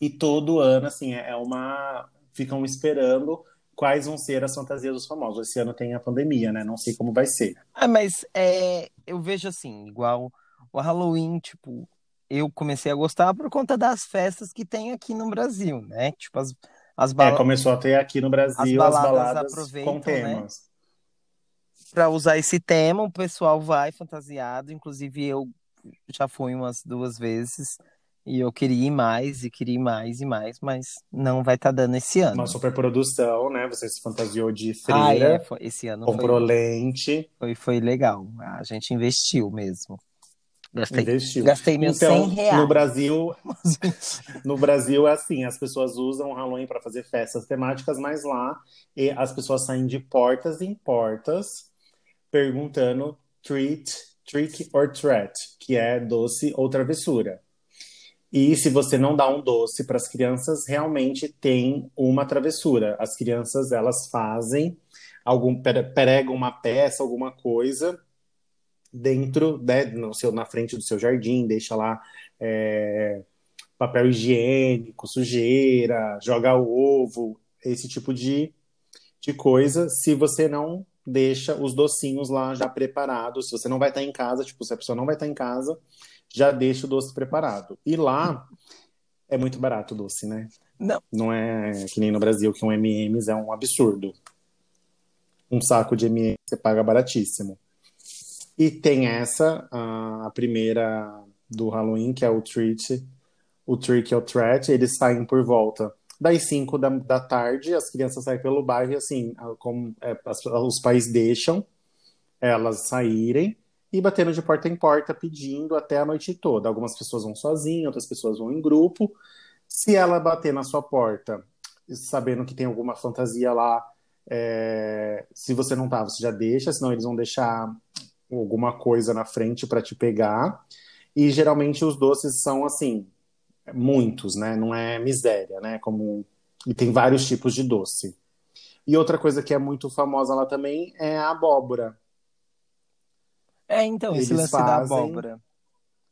E todo ano, assim, é uma. Ficam esperando quais vão ser as fantasias dos famosos. Esse ano tem a pandemia, né? Não sei como vai ser. Ah, mas é, eu vejo assim, igual o Halloween, tipo, eu comecei a gostar por conta das festas que tem aqui no Brasil, né? Tipo, as, as É, baladas. começou a ter aqui no Brasil As as baladas baladas aproveitam, com né? temas. Para usar esse tema, o pessoal vai fantasiado. Inclusive, eu já fui umas duas vezes e eu queria ir mais, e queria ir mais e mais, mas não vai estar dando esse Uma ano. superprodução, né? Você se fantasiou de Ah, é, freira, foi- esse ano comprou foi, lente, foi, foi legal. A gente investiu mesmo. Gastei, investiu. gastei meus 100 Então, no reais. Brasil, no Brasil é assim, as pessoas usam o Halloween para fazer festas temáticas, mas lá e as pessoas saem de portas em portas perguntando treat, trick or threat, que é doce ou travessura. E se você não dá um doce para as crianças, realmente tem uma travessura. As crianças elas fazem algum pre- pregam uma peça, alguma coisa dentro, né, no seu, na frente do seu jardim, deixa lá é, papel higiênico, sujeira, joga ovo, esse tipo de, de coisa. Se você não deixa os docinhos lá já preparados, se você não vai estar em casa, tipo, se a pessoa não vai estar em casa, já deixa o doce preparado. E lá é muito barato o doce, né? Não, Não é que nem no Brasil, que um M&M's é um absurdo. Um saco de M&M's você paga baratíssimo. E tem essa, a primeira do Halloween, que é o Treat, o Trick or Threat. Eles saem por volta das 5 da, da tarde, as crianças saem pelo bairro e assim, como é, as- os pais deixam elas saírem e batendo de porta em porta pedindo até a noite toda. Algumas pessoas vão sozinhas, outras pessoas vão em grupo. Se ela bater na sua porta, sabendo que tem alguma fantasia lá, é, se você não tá, você já deixa, senão eles vão deixar alguma coisa na frente para te pegar. E geralmente os doces são assim, muitos, né? Não é miséria, né? Como e tem vários tipos de doce. E outra coisa que é muito famosa lá também é a abóbora. é então, esse Eles lance da abóbora.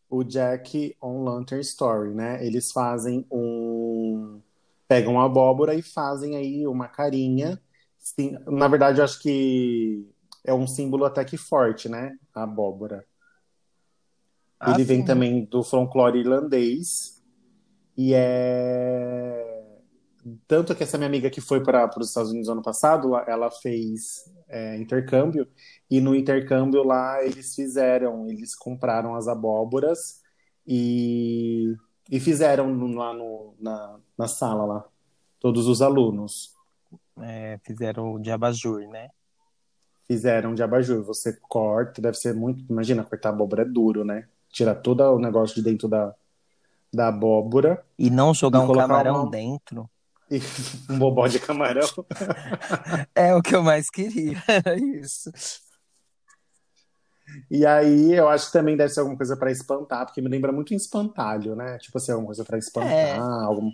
o Jack on Lantern Story, né? Eles fazem um. Pegam a abóbora e fazem aí uma carinha. Sim, na verdade, eu acho que é um símbolo até que forte, né? A abóbora. Ah, Ele vem sim. também do folclore irlandês. E é. Tanto que essa minha amiga que foi para os Estados Unidos ano passado, ela fez é, intercâmbio. E no intercâmbio lá eles fizeram, eles compraram as abóboras e, e fizeram lá no, na, na sala lá, todos os alunos. É, fizeram o de abajur, né? Fizeram de abajur. Você corta, deve ser muito. Imagina, cortar abóbora é duro, né? Tirar todo o negócio de dentro da, da abóbora E não jogar e um camarão uma- dentro. e um bobó de camarão. É o que eu mais queria, isso. E aí eu acho que também deve ser alguma coisa para espantar, porque me lembra muito um espantalho, né? Tipo assim, alguma coisa para espantar, É. algum...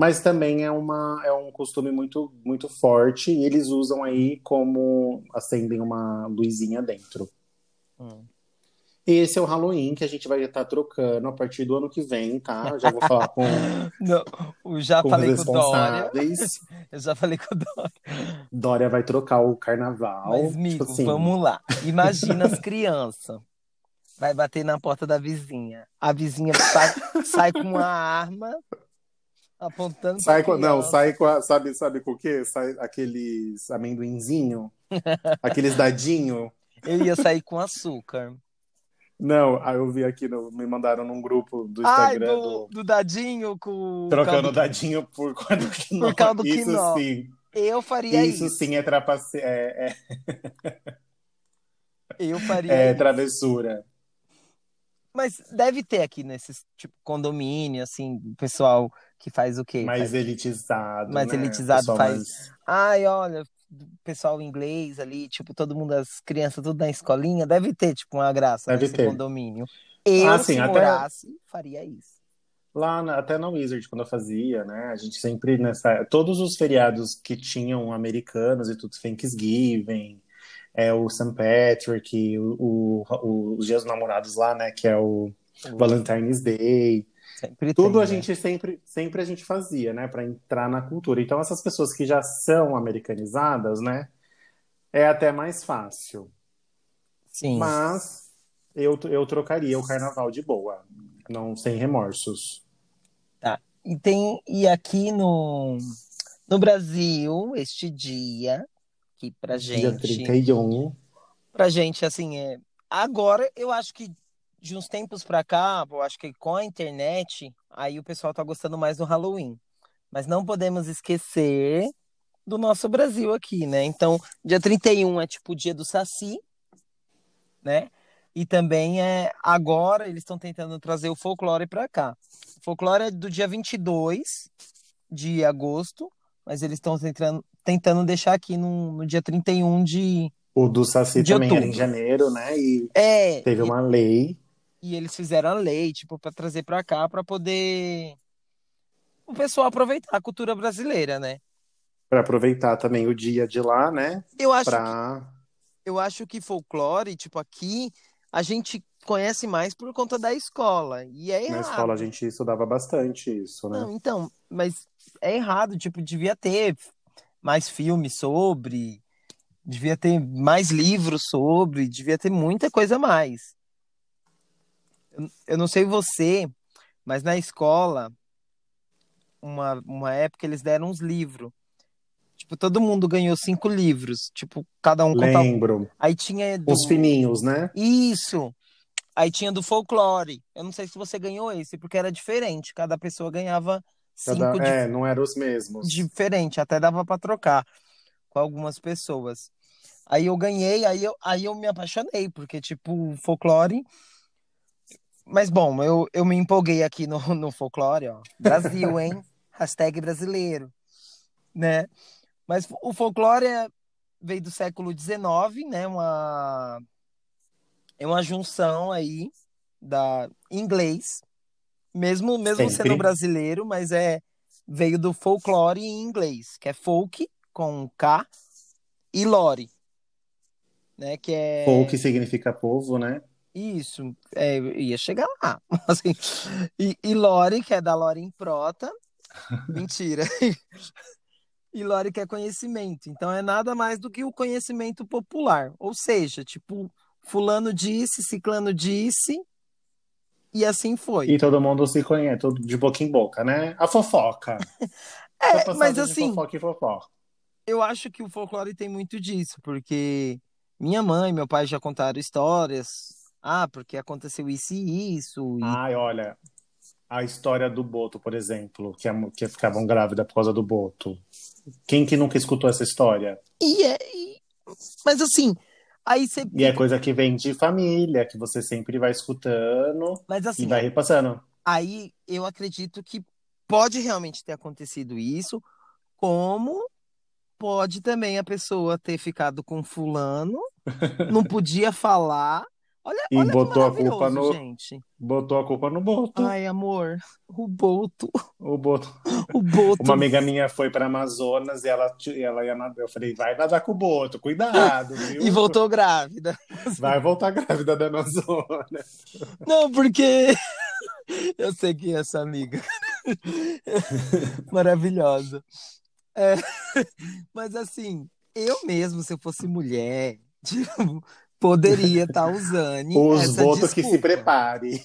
Mas também é uma é um costume muito muito forte e eles usam aí como acendem uma luzinha dentro. Hum. Esse é o Halloween que a gente vai estar trocando a partir do ano que vem, tá? Já vou falar com, Não, eu já com falei com o Dória. Eu já falei com o Dória. Dória vai trocar o carnaval. Mas, Tipo amigo, assim, vamos lá. Imagina as crianças. Vai bater na porta da vizinha. A vizinha sai, sai com uma arma apontando Sai com, não, sai com a, sabe, sabe com o quê? Sai aqueles amendoinzinho, aqueles dadinho. Eu ia sair com açúcar. Não, aí eu vi aqui, no- me mandaram num grupo do Ai, Instagram do, do, do dadinho com trocando caldo- dadinho por causa do quinó. Por causa do Isso quinó. sim, Eu faria isso isso. sim é, trapace... é, Eu faria é, é isso. travessura. Mas deve ter aqui nesses tipo condomínio, assim, o pessoal que faz o quê? Mais Faz- elitizado, Mais né? elitizado Pessoal faz- mais- Ai, olha, o pessoal inglês ali, tipo, todo mundo, as crianças, tudo na escolinha, deve ter, tipo, uma graça Deve nesse ter. condomínio. Eu, Ah, sim, se até- morasse, faria isso. Lá na- até na Wizard, quando eu fazia, né? A gente sempre nessa. Todos os feriados que tinham americanos e tudo, Thanksgiving, é, o St. Patrick, o, o- o- os Dias dos Namorados lá, né? Que é o Valentine's Day. Sempre Tudo tem, a né? gente sempre, sempre a gente fazia, né, para entrar na cultura. Então essas pessoas que já são americanizadas, né, é até mais fácil. Sim. Mas eu, eu trocaria o carnaval de boa, não sem remorsos. Tá. E tem e aqui no no Brasil, este dia que pra Dia gente 31. pra gente assim é agora eu acho que de uns tempos pra cá, eu acho que com a internet, aí o pessoal tá gostando mais do Halloween. Mas não podemos esquecer do nosso Brasil aqui, né? Então, dia 31 é tipo o dia do Saci, né? E também é agora eles estão tentando trazer o folclore pra cá. O folclore é do dia 22 de agosto, mas eles estão tentando, tentando deixar aqui no, no dia 31 de. O do Saci De também era em outubro. janeiro, né, e É, teve e, uma lei e eles fizeram a lei, tipo, pra trazer pra cá pra poder o pessoal aproveitar a cultura brasileira, né? para aproveitar também o dia de lá, né, Eu acho que, para eu acho que folclore, tipo, aqui a gente conhece mais por conta da escola. E é na errado. escola a gente estudava bastante isso, né? Não, então, mas é errado, tipo, devia ter mais filmes sobre, devia ter mais livros sobre, devia ter muita coisa a mais. Eu, não sei você, mas na escola, uma, uma época eles deram uns livros. Tipo, todo mundo ganhou cinco livros. Tipo, cada um contava. Lembro. Aí tinha do... Os fininhos, né? Isso! Aí tinha do folclore. Eu não sei se você ganhou esse, porque era diferente. Cada pessoa ganhava cinco Cada... de É, não eram os mesmos. diferente, até dava para trocar com algumas pessoas. Aí eu ganhei, aí eu, aí eu me apaixonei, porque, tipo, folclore. Mas bom, eu, eu me empolguei aqui no, no folclore, ó. Brasil, hein? Hashtag brasileiro, né? Mas o folclore é- veio do século XIX, né? Uma, é uma junção aí da inglês, mesmo, mesmo Sempre. sendo brasileiro, mas é veio do folclore em inglês, que é folk com K e lore, né? Que é Folk significa povo, né? Isso, é, ia chegar lá, assim. E, e lore, que é da Lore em Prota, mentira. E lore que é conhecimento, então é nada mais do que o conhecimento popular, ou seja, tipo, fulano disse, ciclano disse, e assim foi. E todo mundo se conhece, tudo de boca em boca, né? A fofoca. É, mas assim, fofoca em fofoca. eu acho que o folclore tem muito disso, porque minha mãe e meu pai já contaram histórias. Ah, porque aconteceu isso e isso. E... Ai, olha, a história do Boto, por exemplo, que, a- que ficavam grávidas por causa do Boto. Quem que nunca escutou essa história? E é. e- Mas assim, aí você. E é coisa que vem de família, que você sempre vai escutando Mas e assim, vai repassando. aí eu acredito que pode realmente ter acontecido isso, como pode também a pessoa ter ficado com fulano, não podia falar. Olha, E olha botou a culpa no- gente. Botou a culpa no Boto. Ai, amor, o Boto, O Boto. o Boto. Uma amiga minha foi para Amazonas e ela, ela ia nadar. Eu falei, vai nadar com o Boto, cuidado, viu? E voltou grávida. Vai voltar grávida da Amazonas. Não, porque eu sei que é essa amiga. Maravilhosa. É, Mas assim, eu mesmo, se eu fosse mulher, tipo, poderia estar usando Os essa Botos que se desculpa. prepare.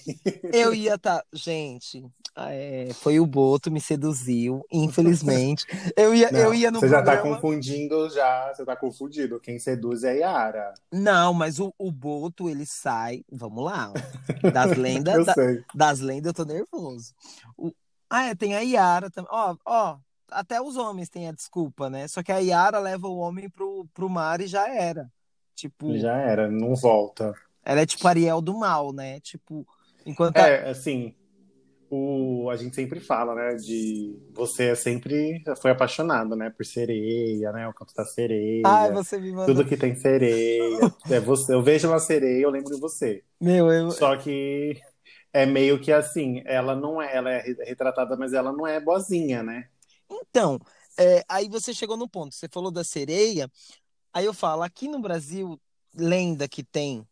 Eu ia estar. Gente, é, foi o Boto me seduziu, infelizmente. Eu ia, Não, eu ia no você já tá programa. confundindo já, você tá confundido. Quem seduz é Yara. Não, mas o, o Boto, ele sai. Vamos lá, das lendas. Eu da- sei. Das lendas eu tô nervoso. O- Ah, é, tem a Yara também. Ó, ó, até os homens têm a desculpa, né? Só que a Yara leva o homem pro, pro mar e já era. Tipo, Já era, não volta. ela é tipo Ariel do mal, né? Tipo, enquanto a- É, assim, o, a gente sempre fala, né, de você é sempre foi apaixonado, né, por sereia, né, o canto da sereia, Ai, você me mandou. tudo que tem sereia. É você, eu vejo uma sereia, eu lembro de você. Meu, eu. Só que é meio que assim, ela não é, ela é retratada, mas ela não é boazinha, né? Então, é, aí você chegou no ponto. Você falou da sereia. Aí eu falo, aqui no Brasil, lenda que tem.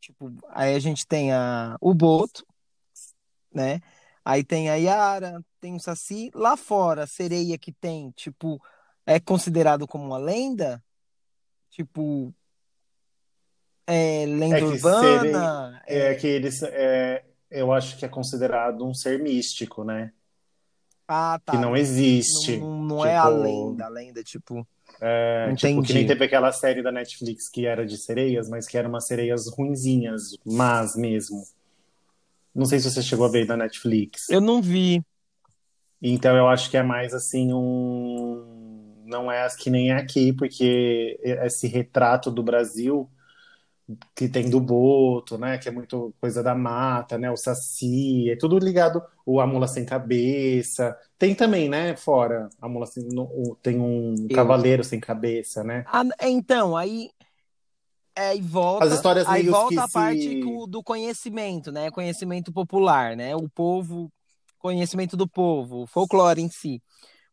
Tipo, aí a gente tem a, o Boto, né? Aí tem a Yara, tem o Saci. Lá fora, a sereia que tem, tipo, é considerado como uma lenda? Tipo, é lenda É que urbana? sereia, é É... que eles, é, eu acho que é considerado um ser místico, né? Ah, Que tá. não Não, existe. não, não é a Tipo, lenda, a lenda, tipo, é, tipo, que nem teve aquela série da Netflix que era de sereias, mas que eram umas sereias ruinzinhas, más mesmo. Não sei se você chegou a ver da Netflix. Eu não vi. Então eu acho que é mais assim um. Não é que nem aqui, porque esse retrato do Brasil que tem do Boto, né? Que é muito coisa da mata, né? O Saci, é tudo ligado. O A Mula Sem Cabeça. Tem também, né? Fora, a Mula Sem, no- o- tem um Eu. Cavaleiro Sem Cabeça, né? Ah, então, aí, aí As volta, histórias aí volta a parte se. co- do conhecimento, né? Conhecimento popular, né? O povo, conhecimento do povo, o folclore em si.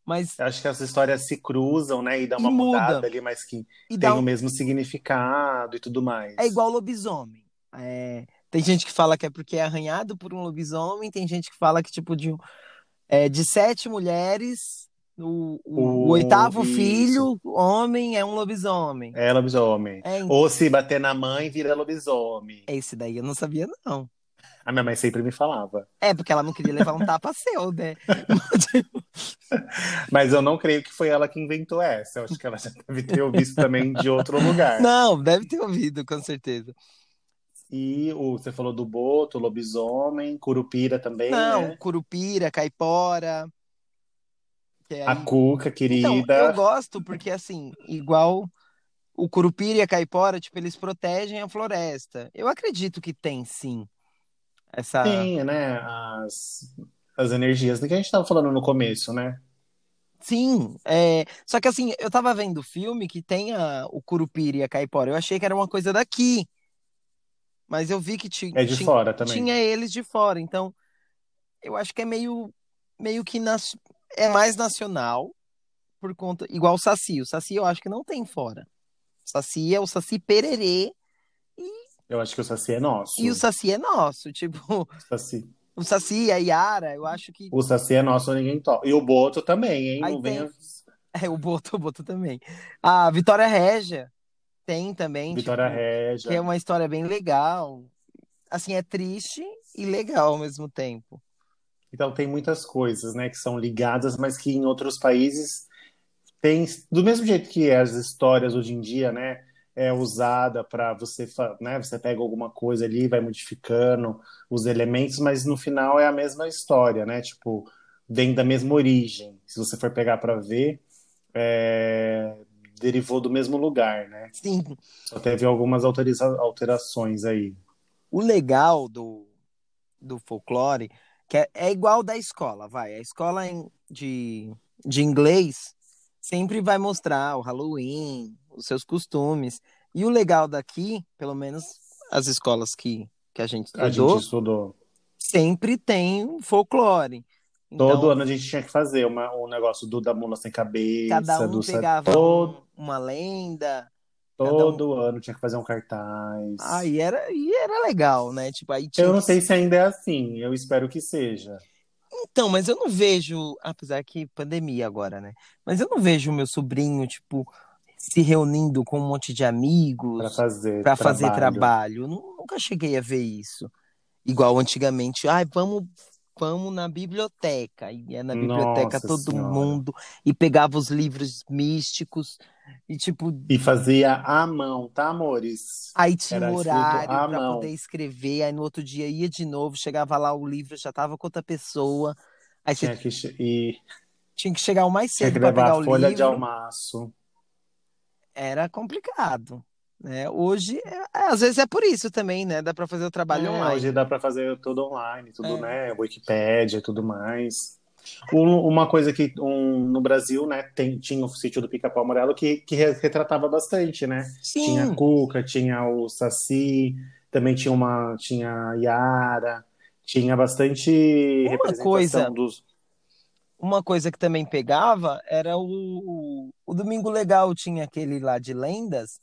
Mas Acho que as histórias se cruzam, né? E dá e uma mudada muda. ali, mas que E tem dá o um, mesmo significado e tudo mais. é igual lobisomem. É, tem gente que fala que é porque é arranhado por um lobisomem, tem gente que fala que, tipo, de, um- é, de sete mulheres, o, o, o O, oitavo isso. filho, homem, é um lobisomem. É lobisomem. É, Ou se bater na mãe, vira lobisomem. esse daí eu não sabia, não. A minha mãe sempre me falava. É, porque ela não queria levar um tapa seu, né? Mas eu não creio que foi ela que inventou essa. Eu acho que ela já deve ter ouvido também de outro lugar. Não, deve ter ouvido, com certeza. E o, você falou do boto, lobisomem, curupira também, Não, né? curupira, caipora, é A aí. cuca, Então, eu querida. gosto porque, assim, igual o curupira e a caipora, tipo, eles protegem a floresta. Eu acredito que tem, sim, essa. Tem, né? As, as energias que a gente estava falando no começo, né? Sim, é... só que assim, eu tava vendo o filme que tem a... o curupira e a caipora. Eu achei que era uma coisa daqui, mas eu vi que ti... É de fora também. tinha eles de fora. Então, eu acho que é meio, meio que nas... é mais nacional, por conta. Igual o Saci. O Saci eu acho que não tem fora. O Saci é o Saci pererê Eu acho que o Saci é nosso. e o Saci é nosso. Tipo, O Saci, o Saci, a Yara, eu acho que. o Saci é nosso, ninguém toca. E o boto também, hein? Aí Não tem. É, o Boto, o Boto também. A Vitória Régia tem também, Vitória tipo, que é Régia. uma história bem legal. Assim, é triste e legal ao mesmo tempo. Então tem muitas coisas, né, que são ligadas, mas que em outros países tem, do mesmo jeito que as histórias hoje em dia, né, é usada para você, né, você pega alguma coisa ali, vai modificando os elementos, mas no final é a mesma história, né, tipo, vem da mesma origem. Se você for pegar para ver, é, derivou do mesmo lugar, né? Sim, Só teve algumas alterações aí. o legal do, do folclore que é, é igual da escola, vai. A escola de, de inglês sempre vai mostrar o Halloween, os seus costumes. E o legal daqui, pelo menos as escolas que, que a gente A gente estudou, estudou. sempre tem folclore. Todo Então, ano a gente tinha que fazer uma, um negócio do da mula sem cada cabeça, um do pegava todo, um- uma lenda, cada um. todo ano tinha que fazer um cartaz. Aí era, e era legal, né? Tipo, aí tinha Eu não sei se ainda é assim, eu espero que seja. Então, mas eu não vejo, apesar que pandemia agora, né? Mas eu não vejo o meu sobrinho, tipo, se reunindo com um monte de Para amigos fazer para fazer trabalho. trabalho. Eu nu- nunca cheguei a ver isso. Igual antigamente, ai, vamos, vamos na biblioteca. E ia na biblioteca Nossa todo Senhora. mundo e pegava os livros místicos e tipo, E fazia à mão, tá, amores? aí tinha Era um horário para poder escrever, aí no outro dia ia de novo, chegava lá o livro já tava com outra pessoa. Aí Tinha que, e tinha que chegar o mais cedo para pegar levar o folha de livro. almaço. Era complicado, né? Hoje, é- é, às vezes é por isso também, né? Dá para fazer o trabalho É, online. hoje dá para fazer tudo online, tudo, É. né? Wikipédia e tudo mais. Um- uma coisa que um, no Brasil, né, tem, tinha o sítio do Pica-Pau Amarelo que, que re- retratava bastante, né? Tinha a Sim, Cuca, tinha o Saci, também tinha uma, tinha a Yara, tinha bastante uma representação coisa, dos. Uma coisa que também pegava era o, o Domingo Legal, tinha aquele lá de lendas.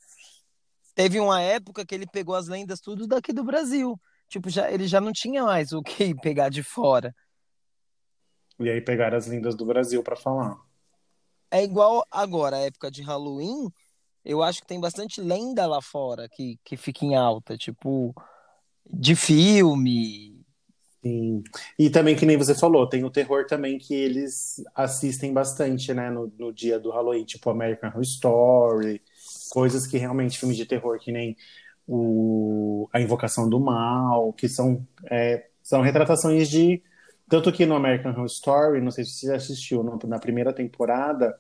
Teve uma época que ele pegou as lendas tudo daqui do Brasil. Tipo, já, ele já não tinha mais o que pegar de fora. E aí pegaram as lindas do Brasil para falar. É igual agora, a época de Halloween, eu acho que tem bastante lenda lá fora que, que fica em alta, tipo, de filme. Sim. E também, que nem você falou, tem o terror também que eles assistem bastante, né, no, no dia do Halloween, tipo American Horror Story, coisas que realmente, filmes de terror, que nem o, a Invocação do Mal, que são, é, são retratações de. Tanto que no American Horror Story, não sei se você assistiu, no, na primeira temporada,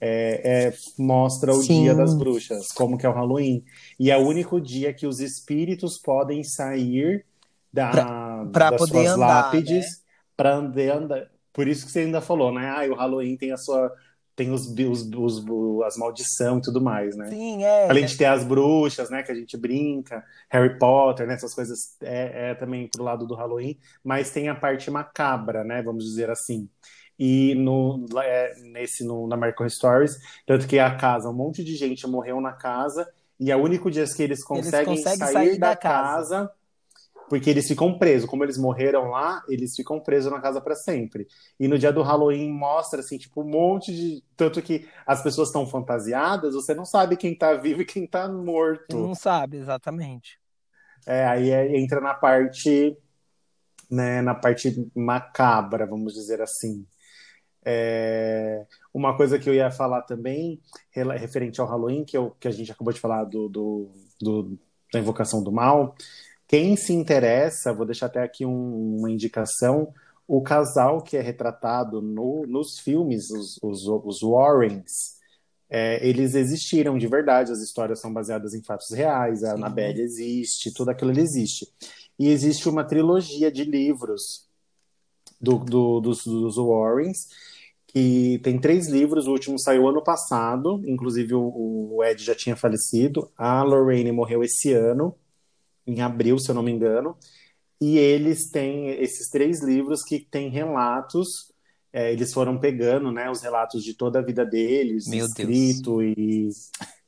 é, é, mostra o Sim. Dia das Bruxas, como que é o Halloween. E é o único dia que os espíritos podem sair da, pra das poder suas andar, lápides para andar. Por isso que você ainda falou, né? Ah, o Halloween tem a sua. Tem os, os, os, as maldição e tudo mais, né? Sim, é. Além de ter as bruxas, né? Que a gente brinca, Harry Potter, né? Essas coisas é, é também pro lado do Halloween, mas tem a parte macabra, né? Vamos dizer assim. E no, é, nesse, no, na American Stories, tanto que a casa, um monte de gente morreu na casa, e é o único dia que eles conseguem, conseguem sair, sair da, da casa. casa porque eles ficam presos. Como eles morreram lá, eles ficam presos na casa para sempre. E no dia do Halloween mostra assim, tipo, um monte de tanto que as pessoas estão fantasiadas, você não sabe quem tá vivo e quem tá morto. Não sabe, exatamente. É, aí é- entra na parte, né, na parte macabra, vamos dizer assim. É, uma coisa que eu ia falar também, referente ao Halloween, que, eu, que a gente acabou de falar do, do, do- da Invocação do Mal, quem se interessa, vou deixar até aqui um- uma indicação, o casal que é retratado no- nos filmes, os, os, os Warrens, é, eles existiram de verdade, as histórias são baseadas em fatos reais, a Sim. Annabelle existe, tudo aquilo existe. E existe uma trilogia de livros do, do- dos, dos Warrens, que tem três livros, o último saiu ano passado, inclusive o, o Ed já tinha falecido, a Lorraine morreu esse ano, em abril, se eu não me engano, e eles têm esses três livros que têm relatos, é, eles foram pegando, né, os relatos de toda a vida deles, Meu Deus. escrito e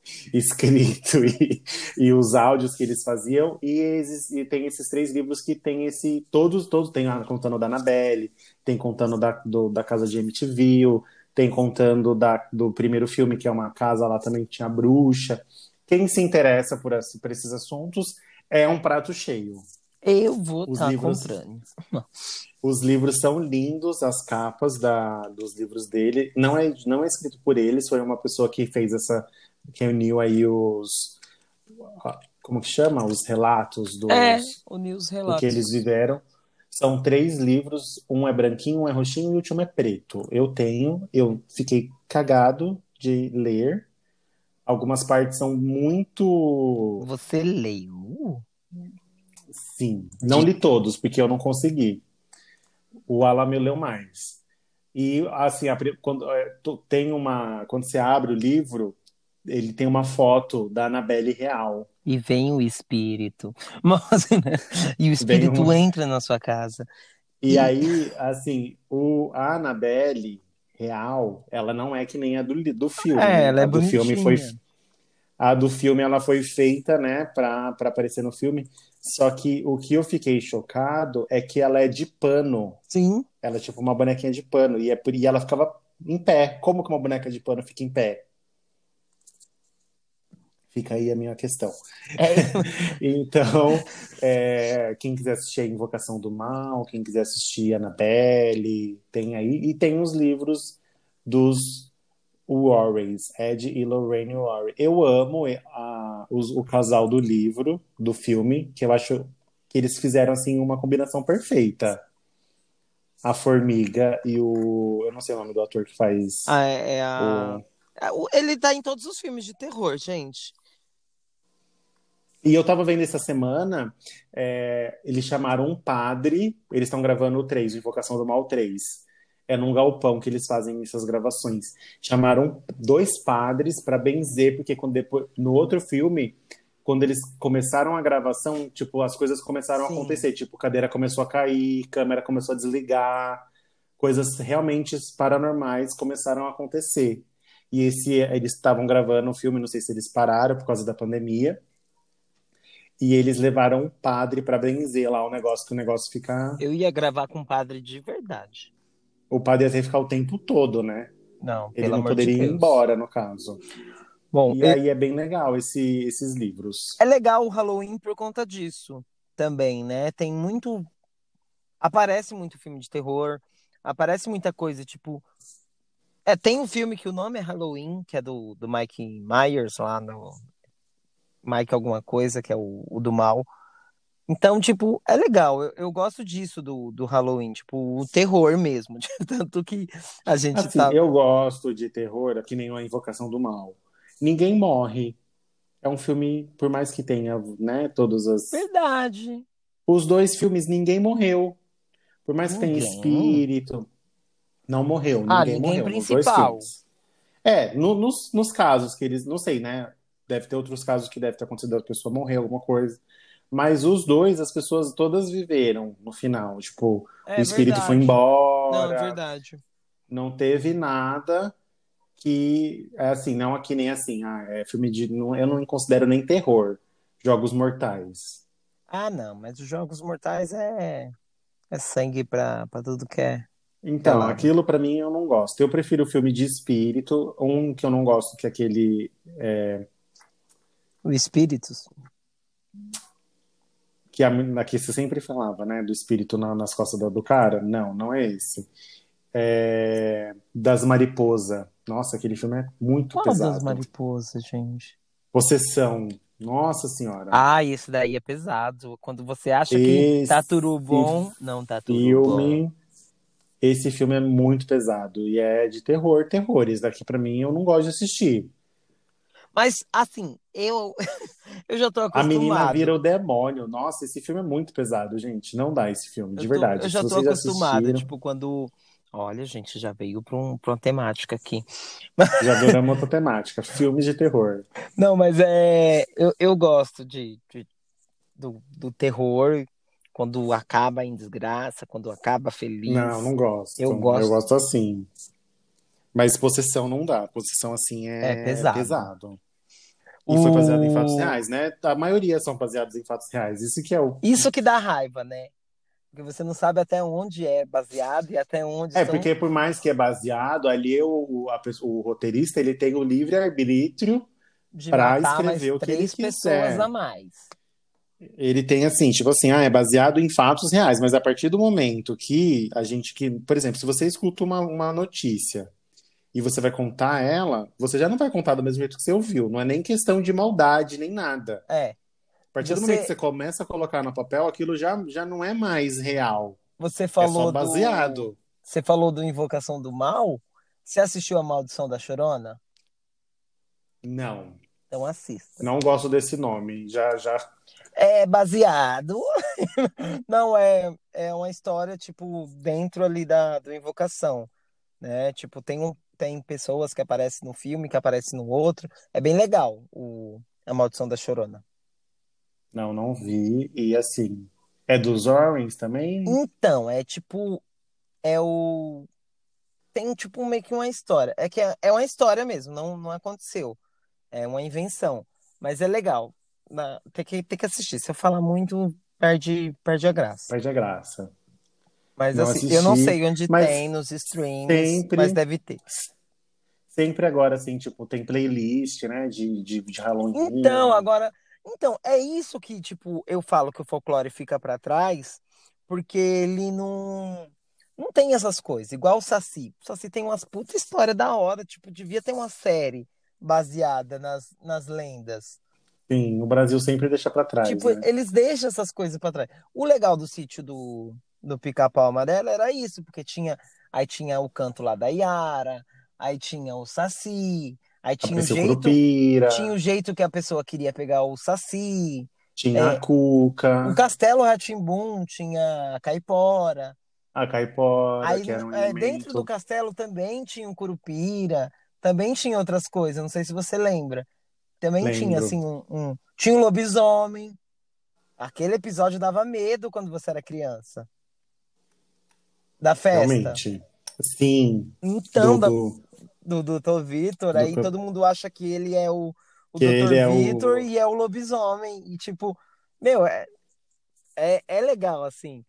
escrito e, e os áudios que eles faziam e, esses- e tem esses três livros que tem esse todos todos tem contando da Annabelle tem contando da, do- da casa de Amityville tem contando da, do primeiro filme que é uma casa lá também que tinha bruxa quem se interessa por, por esses assuntos é um prato cheio Eu vou Os estar livros- comprando. os livros são lindos, as capas da, dos livros dele. Não é, não é escrito por eles, foi uma pessoa que fez essa. que reuniu aí os. Como que chama? Os relatos dos, É, o News do que Relatos. eles viveram. São três livros, um é branquinho, um é roxinho e o último é preto. Eu tenho, eu fiquei cagado de ler. Algumas partes são muito. Você leu? Sim, não li todos, porque eu não consegui. O Alan me leu mais. E, assim, a quando, é, tem uma, quando você abre o livro, ele tem uma foto da Annabelle real. E vem o espírito. Mas, né? E o espírito um- entra na sua casa. E E- aí, assim, o, a Annabelle real, ela não é que nem a do, do filme. É, ela é a do filme foi, a do filme ela foi feita, né, pra, pra aparecer no filme. Só que o que eu fiquei chocado é que ela é de pano. Sim. Ela é tipo uma bonequinha de pano. E, é por... e ela ficava em pé. Como que uma boneca de pano fica em pé? Fica aí a minha questão. É, Então, é, quem quiser assistir a Invocação do Mal, quem quiser assistir Annabelle, tem aí. E tem os livros dos Warrens, Ed e Lorraine Warren. Eu amo a- os- o casal do livro, do filme, que eu acho que eles fizeram assim uma combinação perfeita. A formiga e o. Eu não sei o nome do ator que faz. Ah, é, é a... é, o- Ele tá em todos os filmes de terror, gente. E eu tava vendo essa semana, é, eles chamaram um padre, eles estão gravando o 3, o Invocação do Mal 3. É num galpão que eles fazem essas gravações. Chamaram dois padres para benzer, porque quando depois, no outro filme, quando eles começaram a gravação, tipo, as coisas começaram a Sim. acontecer. Tipo, cadeira começou a cair, câmera começou a desligar, coisas realmente paranormais começaram a acontecer. E esse, eles estavam gravando o filme, não sei se eles pararam por causa da pandemia. E eles levaram um padre para benzer lá o negócio, que o negócio fica. Eu ia gravar com um padre de verdade. o padre ia ter que ficar o tempo todo, né? Não, Ele não poderia de ir embora, no caso. Bom, E é, aí é bem legal esse- esses livros. é legal o Halloween por conta disso também, né? Tem muito. Aparece muito filme de terror, aparece muita coisa, tipo. É, tem um filme que o nome é Halloween, que é do, do Mike Myers lá no. Mike alguma coisa, que é o, o do mal. Então, tipo, é legal. Eu, eu gosto disso do, do Halloween, tipo, o terror mesmo. Tanto que a gente Assim, tá. eu gosto de terror, que nem a Invocação do Mal. Ninguém morre. É um filme, por mais que tenha, né, todos as... Verdade. Os dois filmes, ninguém morreu. Por mais que tenha Ninguém? espírito, não morreu. Ah, Ninguém ninguém morreu nos dois principal. filmes. É, no- nos, nos casos que eles, não sei, né? Deve ter outros casos que deve ter acontecido, a pessoa morreu, alguma coisa. Mas os dois, as pessoas todas viveram no final. Tipo, É o espírito foi verdade. Não, embora. é verdade. não teve nada que é assim, não aqui nem assim, ah, é filme de, não, eu não considero nem terror, Jogos Mortais. Ah, não, mas os Jogos Mortais é, é sangue pra, pra tudo que é. Então, aquilo pra mim eu não gosto. Eu prefiro o filme de espírito, um que eu não gosto que é aquele O Espíritos. que a, que você sempre falava, né, do espírito na- nas costas do, do cara. Não, não é esse. É, das mariposa. Nossa, aquele filme é muito Qual das pesado. mariposas, gente? Possessão. Nossa senhora. Ah, esse daí é pesado. Quando você acha que Esse tá tudo bom, não tá tudo bom. filme. Esse filme é muito pesado e é de terror, terrores. Daqui pra mim eu não gosto de assistir. Mas, assim, eu, eu já tô A menina acostumado. vira o demônio. Nossa, esse filme é muito pesado, gente. Não dá esse filme, de Eu tô- verdade. eu já Se tô vocês acostumado. assistiram, Tipo, quando. Olha, gente, já veio pra, um, pra uma temática aqui. já adoramos outra temática. Filmes de terror. Não, mas é. Eu, eu gosto de, de- do, do terror quando acaba em desgraça, quando acaba feliz. Não, não gosto. Eu gosto. Eu gosto assim. Mas possessão não dá. Possessão assim é, É pesado. pesado. E foi baseado em fatos reais, né? A maioria são baseados em fatos reais. Isso que é o Isso que dá raiva, né? Porque você não sabe até onde é baseado e até onde É, são... porque por mais que é baseado, ali o, a o roteirista ele tem o pra matar mais escrever o que ele quiser. pessoas a mais. ele tem assim, tipo assim, ah, é baseado em fatos reais, mas a partir do momento que a gente que, por exemplo, se você escuta uma, uma notícia e você vai contar ela, você já não vai contar do mesmo jeito que você ouviu, não é nem questão de maldade, nem nada. É. A partir do Você- momento que você começa a colocar no papel, aquilo já, já não é mais real, Você é falou só do... baseado. Você falou do Invocação do Mal? Você assistiu a Maldição da Chorona? Não, Então assista. não gosto desse nome, já, já É baseado. Não, é, é uma história, tipo, dentro ali da do Invocação, né? Tipo, tem, um, tem pessoas que aparecem no filme, que aparecem no outro. É bem legal o, a Maldição da Chorona. Não, não vi. E assim, é dos Warrens também? Então, é tipo, é o... Tem, tipo, meio que uma história. É que é, é uma história mesmo, não, não aconteceu. É uma invenção. Mas é legal. Na- tem que, tem que assistir. Se eu falar muito, perde, perde a graça. Perde a graça. Mas Não assim, eu não assisti, sei onde tem nos streams, sempre- mas deve ter. Sempre agora, assim, tipo, tem playlist, né, de, de, de Halloween. Então, agora, então, é isso que, tipo, eu falo que o folclore fica pra trás, porque ele não não tem essas coisas, igual o Saci. O Saci tem umas puta história da hora, tipo, devia ter uma série baseada nas, nas lendas. Sim, o Brasil sempre deixa pra trás, Tipo, né? eles deixam essas coisas pra trás. O legal do sítio do, do Pica-Pau Amarelo era isso, porque tinha, aí tinha o canto lá da Yara, aí tinha o Saci, aí tinha o jeito, Curupira, tinha o jeito que a pessoa queria pegar o Saci. tinha é, a Cuca, O Castelo Rá-Tim-Bum tinha a Caipora. a Caipora, Aí que era um é, elemento. dentro do castelo também tinha um Curupira, também tinha outras coisas, não sei se você lembra. Também tinha Lembro. assim um, um- tinha um lobisomem. Aquele episódio dava medo quando você era criança. Da festa. Realmente. Sim, Então, do, do- do Dr. Vitor, do aí todo mundo acha que ele é o, o Que Dr. é o- Vitor e é o lobisomem. E tipo, meu, é, é, é legal assim.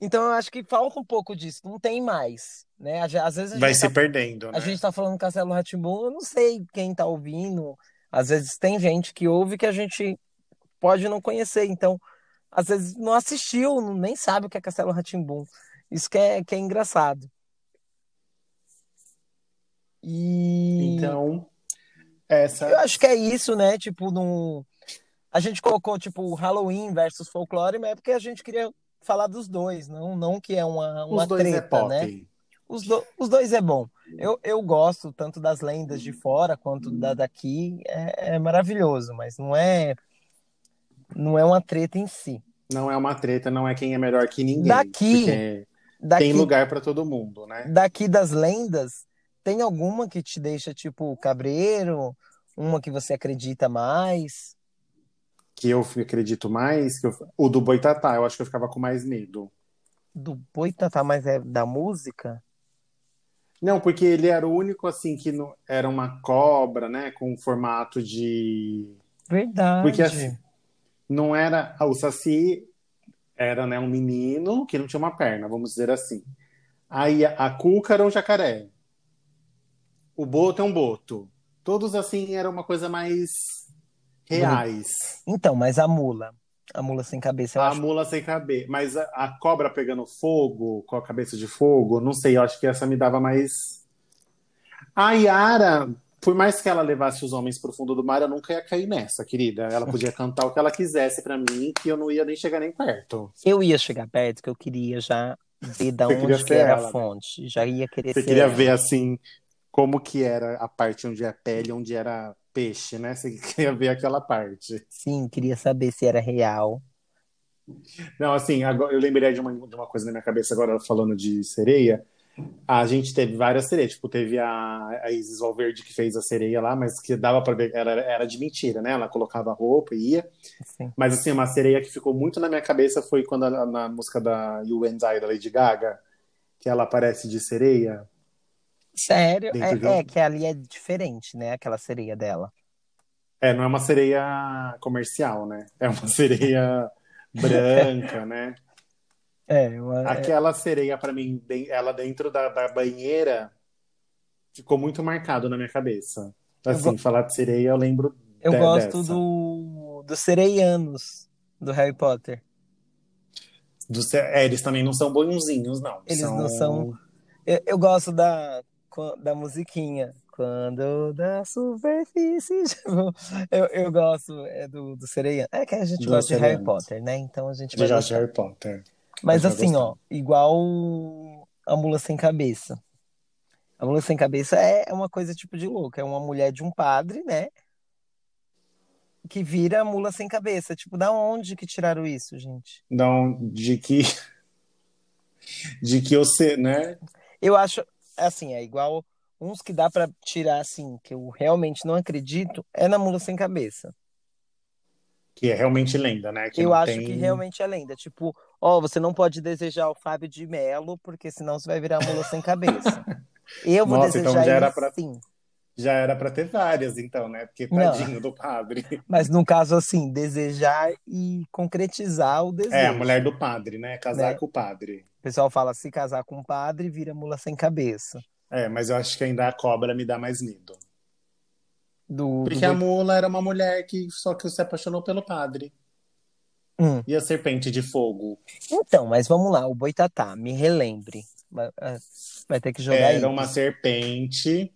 Então eu acho que falta um pouco disso, não tem mais, né? Às vezes a Vai gente se tá, perdendo, a né? gente tá falando Castelo rá eu não sei quem tá ouvindo. Às vezes tem gente que ouve que a gente pode não conhecer, então às vezes não assistiu, nem sabe o que é Castelo rá Isso que é, que é engraçado. E Então, eu essa. acho que é isso, né? Tipo, num... a gente colocou tipo Halloween versus folclore, mas é porque a gente queria falar dos dois, não, não que é uma, Os uma dois é treta, né? pop. Os, do- os dois é bom. Eu, eu gosto tanto das lendas de fora quanto da daqui. É, é maravilhoso, mas não é não é uma treta em si. Não é uma treta, não é quem é melhor que ninguém. Daqui, Porque daqui, tem lugar pra todo mundo, né? daqui das lendas, tem alguma que te deixa tipo cabreiro, uma que você acredita mais? Que eu acredito mais, que eu- o do Boitatá, eu acho que eu ficava com mais medo. Do Boitatá, mas é da música? Não, porque ele era o único, assim, que não, era uma cobra, né? Com formato de. Porque assim, Verdade. não era. ah, O Saci era, né, um menino que não tinha uma perna, vamos dizer assim. Aí a, a Cuca era um jacaré. O Boto é um boto. Todos, assim, eram uma coisa mais reais. Então, mas a mula, a mula sem cabeça, eu A acho. mula sem cabeça. Mas a, a cobra pegando fogo, com a cabeça de fogo, não sei, eu acho que essa me dava mais. A Yara, por mais que ela levasse os homens pro fundo do mar, eu nunca ia cair nessa, querida. Ela podia cantar o que ela quisesse pra mim, que eu não ia nem chegar nem perto. Eu ia chegar perto, que eu queria já ver da Você onde que era ela, a né? fonte. Já ia querer Você queria ela. ver, assim, como que era a parte onde é pele, onde era peixe, né? Você queria ver aquela parte. Sim, queria saber se era real. Não, assim, agora, eu lembrei de uma, de uma coisa na minha cabeça agora, falando de sereia. A gente teve várias sereias, tipo, teve a, a Isis Valverde que fez a sereia lá, mas que dava pra ver, era, era de mentira, né? Ela colocava roupa e ia. Assim. Mas, assim, uma sereia que ficou muito na minha cabeça foi quando ela- na música da You and I, da Lady Gaga, que ela aparece de sereia Sério? de É, um... é que ali é diferente, né? Aquela sereia dela. É, não é uma sereia comercial, né? É uma sereia branca, né? É, uma- é- Aquela sereia, pra mim, de- ela dentro da, da banheira, ficou muito marcado na minha cabeça. Assim, go- falar de sereia, eu lembro eu de- gosto dessa. do dos sereianos do Harry Potter. Do é, eles também não são bonzinhos, não. Eles não são. São. Eu, eu gosto da, da musiquinha. Quando da superfície. tipo, Eu, eu gosto é, do, do sereiano. É que a gente Dos gosta de Harry. Potter, né? Então a gente De vai gostar. Harry Potter. Mas assim, gostar. ó, igual a mula sem cabeça. A mula sem cabeça é uma coisa tipo de louco. É uma mulher de um padre, né? Que vira mula sem cabeça. Tipo, da onde que tiraram isso, gente? Não, de que. De que eu sei, né? Eu acho, assim, é igual uns que dá pra tirar, assim, que eu realmente não acredito, é na mula sem cabeça. Que é realmente lenda, né? Que Eu não acho que tem. realmente é lenda. Tipo, ó, você não pode desejar o Fábio de Melo, porque senão você vai virar mula sem cabeça. Eu vou Nossa, então desejar já ele era pra, sim. já era pra ter várias, então, né? Porque Não, tadinho do padre. mas no caso, assim, desejar e concretizar o É, a mulher desejo, do padre, né? Casar né? com o padre. O pessoal fala, se casar com um padre, vira mula sem cabeça. É, mas eu acho que ainda a cobra me dá mais medo. Do, do Porque a boi... mula era uma mulher que só que se apaixonou pelo padre. Hum. E a serpente de fogo? Então, mas vamos lá, o boitatá, me relembre. Vai, vai ter que jogar aí. Era uma serpente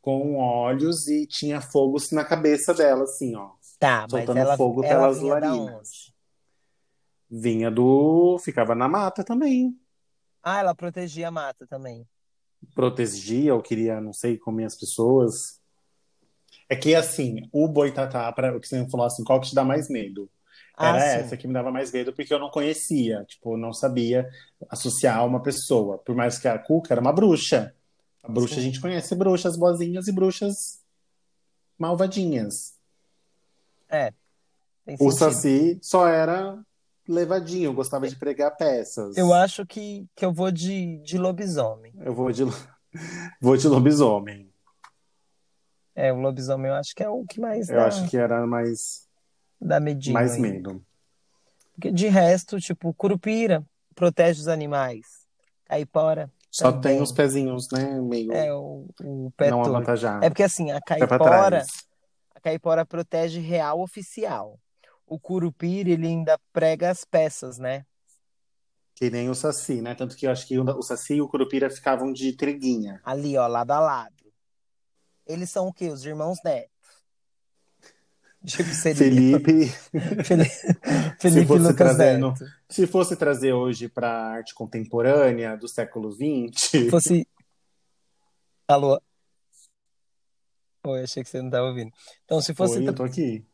com olhos e tinha fogo na cabeça dela, assim, ó. Tá, mas Soltando ela, fogo ela pelas vinha onde? Vinha do. Ficava na mata também. Ah, ela protegia a mata também. Protegia ou queria, não sei, comer as pessoas. É que, assim, o boitatá, para o que você falou assim, qual que te dá mais medo? Ah, Era sim. essa que me dava mais medo, porque eu não conhecia, tipo, não sabia associar a uma pessoa. Por mais que a Cuca era uma bruxa. A bruxa, a Sim. gente conhece bruxas boazinhas e bruxas malvadinhas. É, O. Saci só era levadinho, gostava de pregar peças. Eu acho que, que eu vou de, de lobisomem. Eu vou de, vou de lobisomem. É, o lobisomem eu acho que é o que mais Eu dá, acho que era mais, dá medinho mais aí. medo. Porque de resto, tipo, curupira. protege os animais. Caipora. Só também. tem os pezinhos, né? Meio É, o, o pé não torto. avantajado. É porque assim, a caipora, a caipora protege real oficial. O curupira, ele ainda prega as peças, né? Que nem o Saci, né? Tanto que eu acho que o Saci e o Curupira ficavam de triguinha. Ali, ó, lado a lado. Eles são o quê? Os irmãos Neto. Seria Felipe, Felipe, Felipe fosse Lucas trazendo- Neto. se fosse trazer hoje para arte contemporânea do século XX, fosse. Alô? Oi, achei que você não estava ouvindo. Então, se fosse, Oi, eu tô aqui.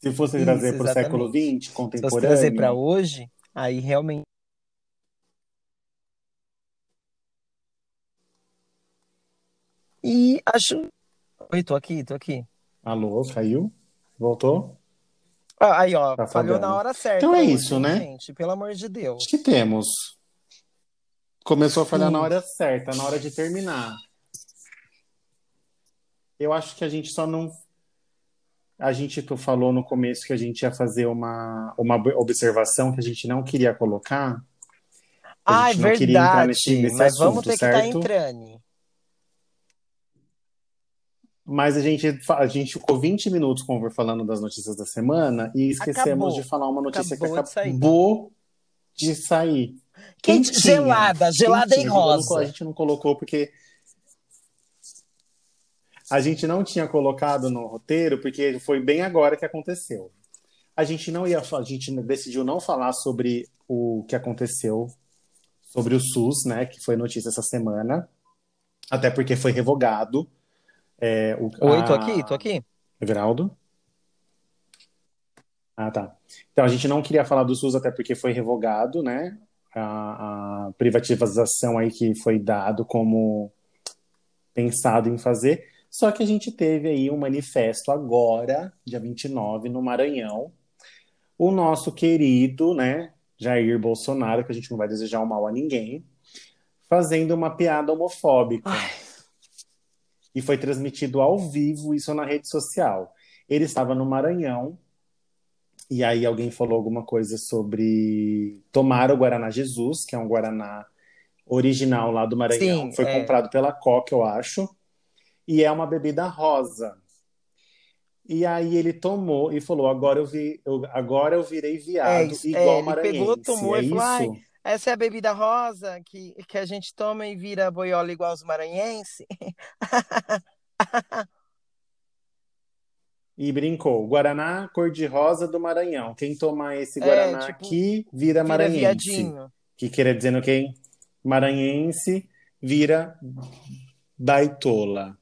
Se fosse trazer para o século. XX, se fosse contemporâneo, trazer para hoje, aí realmente. E acho. Oi, tô aqui, tô aqui. alô, caiu? Voltou? Ah, aí, ó, Tá falhou na hora certa. Então é isso, né? Gente, pelo amor de Deus. Acho que temos. Começou a falhar Sim. na hora certa, na hora de terminar. Eu acho que a gente só não. A gente tu falou no começo que a gente ia fazer uma, uma observação que a gente não queria colocar. A Ah, é verdade. nesse, nesse Mas vamos assunto, ter que estar certo? entrando. Mas a gente, a gente ficou 20 minutos falando das notícias da semana e esquecemos Acabou. de falar uma notícia Acabou que de sair. acabou de sair. Quente, Quentinha, gelada, gelada quentinha. em rosa. A gente não colocou porque a gente não tinha colocado no roteiro porque foi bem agora que aconteceu. A gente não ia, a gente decidiu não falar sobre o que aconteceu sobre o SUS, né, que foi notícia essa semana, até porque foi revogado. É, o, Oi, tô a- aqui, tô aqui. Everaldo? Ah, tá. Então, a gente não queria falar do SUS até porque foi revogado, né? A, a privatização aí que foi dado como pensado em fazer. Só que a gente teve aí um manifesto agora, dia 29, no Maranhão. O nosso querido, né, Jair Bolsonaro, que a gente não vai desejar o mal a ninguém, fazendo uma piada homofóbica. E foi transmitido ao vivo isso na rede social. Ele estava no Maranhão, e aí alguém falou alguma coisa sobre tomar o Guaraná Jesus, que é um Guaraná original lá do Maranhão. Sim, foi é. comprado pela Coca, eu acho. E é uma bebida rosa. E aí ele tomou e falou: agora eu vi, eu- agora eu virei viado, É é, igual ele maranhense. pegou, tomou é e falou, isso? Essa é a bebida rosa que, que a gente toma e vira boiola igual os maranhenses. E brincou. Guaraná cor-de-rosa do Maranhão. Quem tomar esse É, Guaraná tipo, aqui vira Vira maranhense. viadinho. Que quer dizendo quem? Maranhense vira baitola.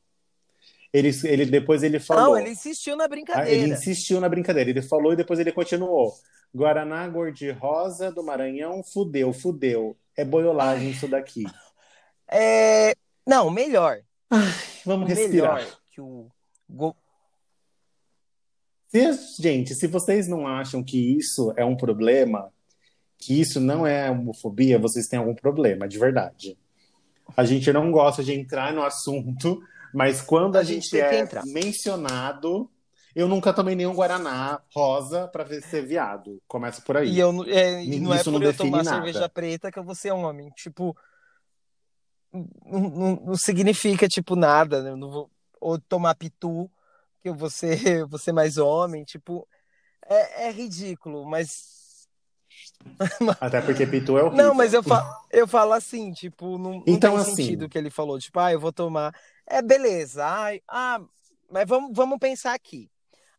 Ele, ele, depois ele falou. Não, ele insistiu na Ah, brincadeira. Ele insistiu na brincadeira. Ele falou e depois ele continuou. Guaraná cor-de-rosa do Maranhão, fudeu, fudeu. É boiolagem isso daqui. É, Não, melhor. Vamos respirar. Melhor que o go- Se- gente, se vocês não acham que isso é um problema, que isso não é homofobia, vocês têm algum problema, de verdade. A gente não gosta de entrar no assunto, mas quando a, A gente gente, é mencionado, eu nunca tomei nenhum Guaraná rosa pra ver ser viado. Começa por aí. E, eu, é, e não é Isso não por eu tomar nada. cerveja preta que eu vou ser homem. Tipo, não, não- não significa, tipo, nada. né? Eu não vou, ou tomar pitu, que eu vou ser, vou ser mais homem. Tipo, é, é ridículo, mas. Até porque pitu é horrível. Não, mas eu falo, eu falo assim, tipo, não, não Então, tem assim- sentido o que ele falou. Tipo, ah, eu vou tomar. É beleza. Ai, ah, mas vamos, vamos pensar aqui.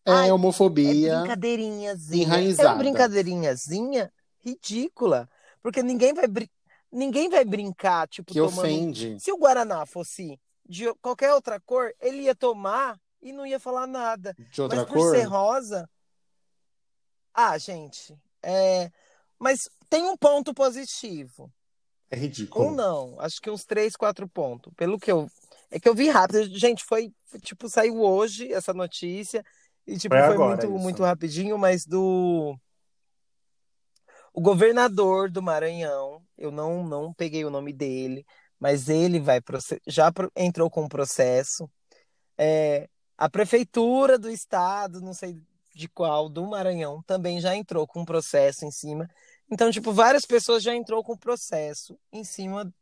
É Ai, É homofobia. brincadeirinhazinha. É enraizada. uma brincadeirinhazinha ridícula. Porque ninguém vai, brin- ninguém vai brincar, tipo, que tomando. ofende. Se o Guaraná fosse de qualquer outra cor, ele ia tomar e não ia falar nada. De outra Mas por cor? ser rosa. Ah, gente. É... Mas tem um ponto positivo. É ridículo. Ou não, acho que uns três, quatro pontos. Pelo que eu. É que eu vi rápido. Gente, foi. Tipo, saiu hoje essa notícia. E, tipo, Foi foi muito, isso. muito rapidinho, mas do. O governador do Maranhão, eu não, não peguei o nome dele, mas ele vai já entrou com um processo. É, a prefeitura do estado, não sei de qual, do Maranhão, também já entrou com um processo em cima. Então, tipo, várias pessoas já entrou com o processo em cima,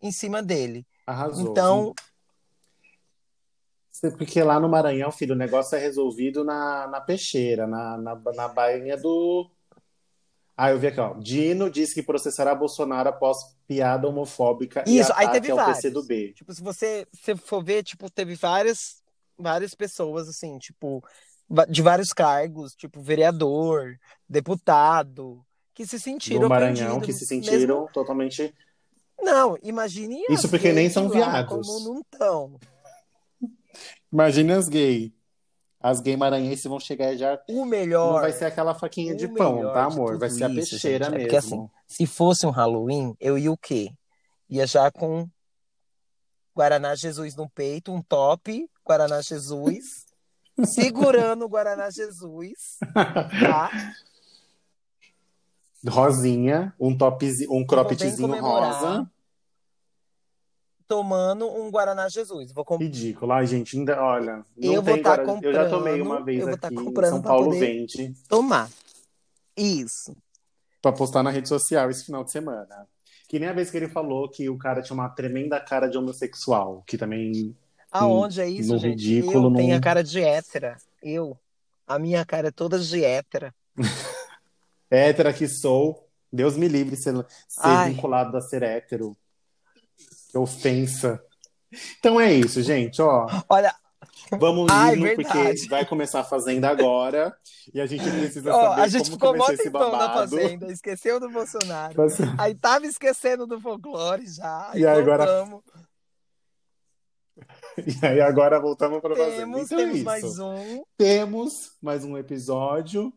em cima dele. Arrasou. Então, Porque lá no Maranhão, filho, o negócio é resolvido na, na peixeira, na, na, na bainha do. Ah, eu vi aqui, ó. Dino disse que processará Bolsonaro após piada homofóbica e Isso, aí ataque teve ao vários. PCdoB. tipo, se você se for ver, tipo, teve várias, várias pessoas, assim, tipo, de vários cargos, tipo, vereador, deputado, que se sentiram No Maranhão, que se sentiram mesmo- totalmente. Não, imagine Isso porque nem são viados. Como não tão. Imagina as gay. As gay maranhenses vão chegar já. O Não melhor. vai ser aquela faquinha de pão, tá, amor? Vai ser a peixeira gente, é mesmo. porque, assim, se fosse um Halloween, eu ia o quê? Ia já com Guaraná Jesus no peito, um top, Guaraná Jesus, segurando o Guaraná Jesus, tá? Rosinha, um topzinho, um croppedzinho rosa. Tomando um Guaraná Jesus. Vou com... Ridículo. Ai, gente, ainda, olha, Eu vou tem tá Guarani- Eu já tomei comprando, uma vez eu vou tá aqui em comprando São Paulo Vende tomar. Isso. pra postar na rede social esse final de semana. Que nem a vez que ele falou que o cara tinha uma tremenda cara de homossexual, que também Aonde é isso, no gente? ridículo, eu tenho num- a cara de hétera. Eu. A minha cara é toda de hétera. hétera que sou, Deus me livre ser, ser vinculado a ser hétero. Que ofensa. Então é isso, gente, ó. Olha, Vamos indo, porque vai começar a Fazenda agora. E a gente precisa ó, saber a gente como ficou começou esse tempão na babado. fazenda, esqueceu do Bolsonaro. Aí tava esquecendo do folclore já. E aí agora- voltamos. E aí agora voltamos para Fazenda. Temos, Então é temos isso. mais um. Temos mais um episódio.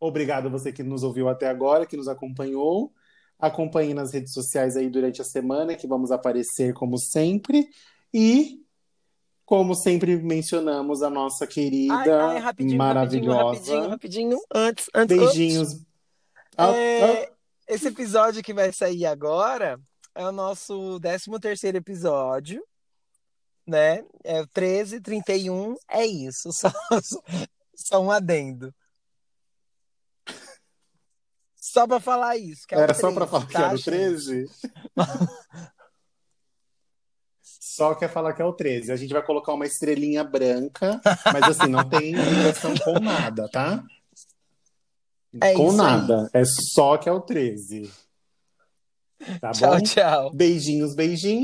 Obrigado a você que nos ouviu até agora, que nos acompanhou. Acompanhe nas redes sociais aí durante a semana, que vamos aparecer como sempre. E, como sempre mencionamos, a nossa querida, Ai, ai, rapidinho, maravilhosa. rapidinho, rapidinho, rapidinho. Antes, antes. Beijinhos. antes, Ah, é, ah, Esse episódio que vai sair agora é o nosso 13 terceiro episódio, né? É o 13, 31, é isso. Só, só, só um adendo. Só pra falar isso. que o Era só 13, para falar que tá, era o gente? 13? Só quer falar que é o 13. A gente vai colocar uma estrelinha branca, mas assim, não tem ligação com nada, tá? É com isso aí. nada. É só que é o 13. Tá Tchau, bom? tchau. Beijinhos, beijinhos.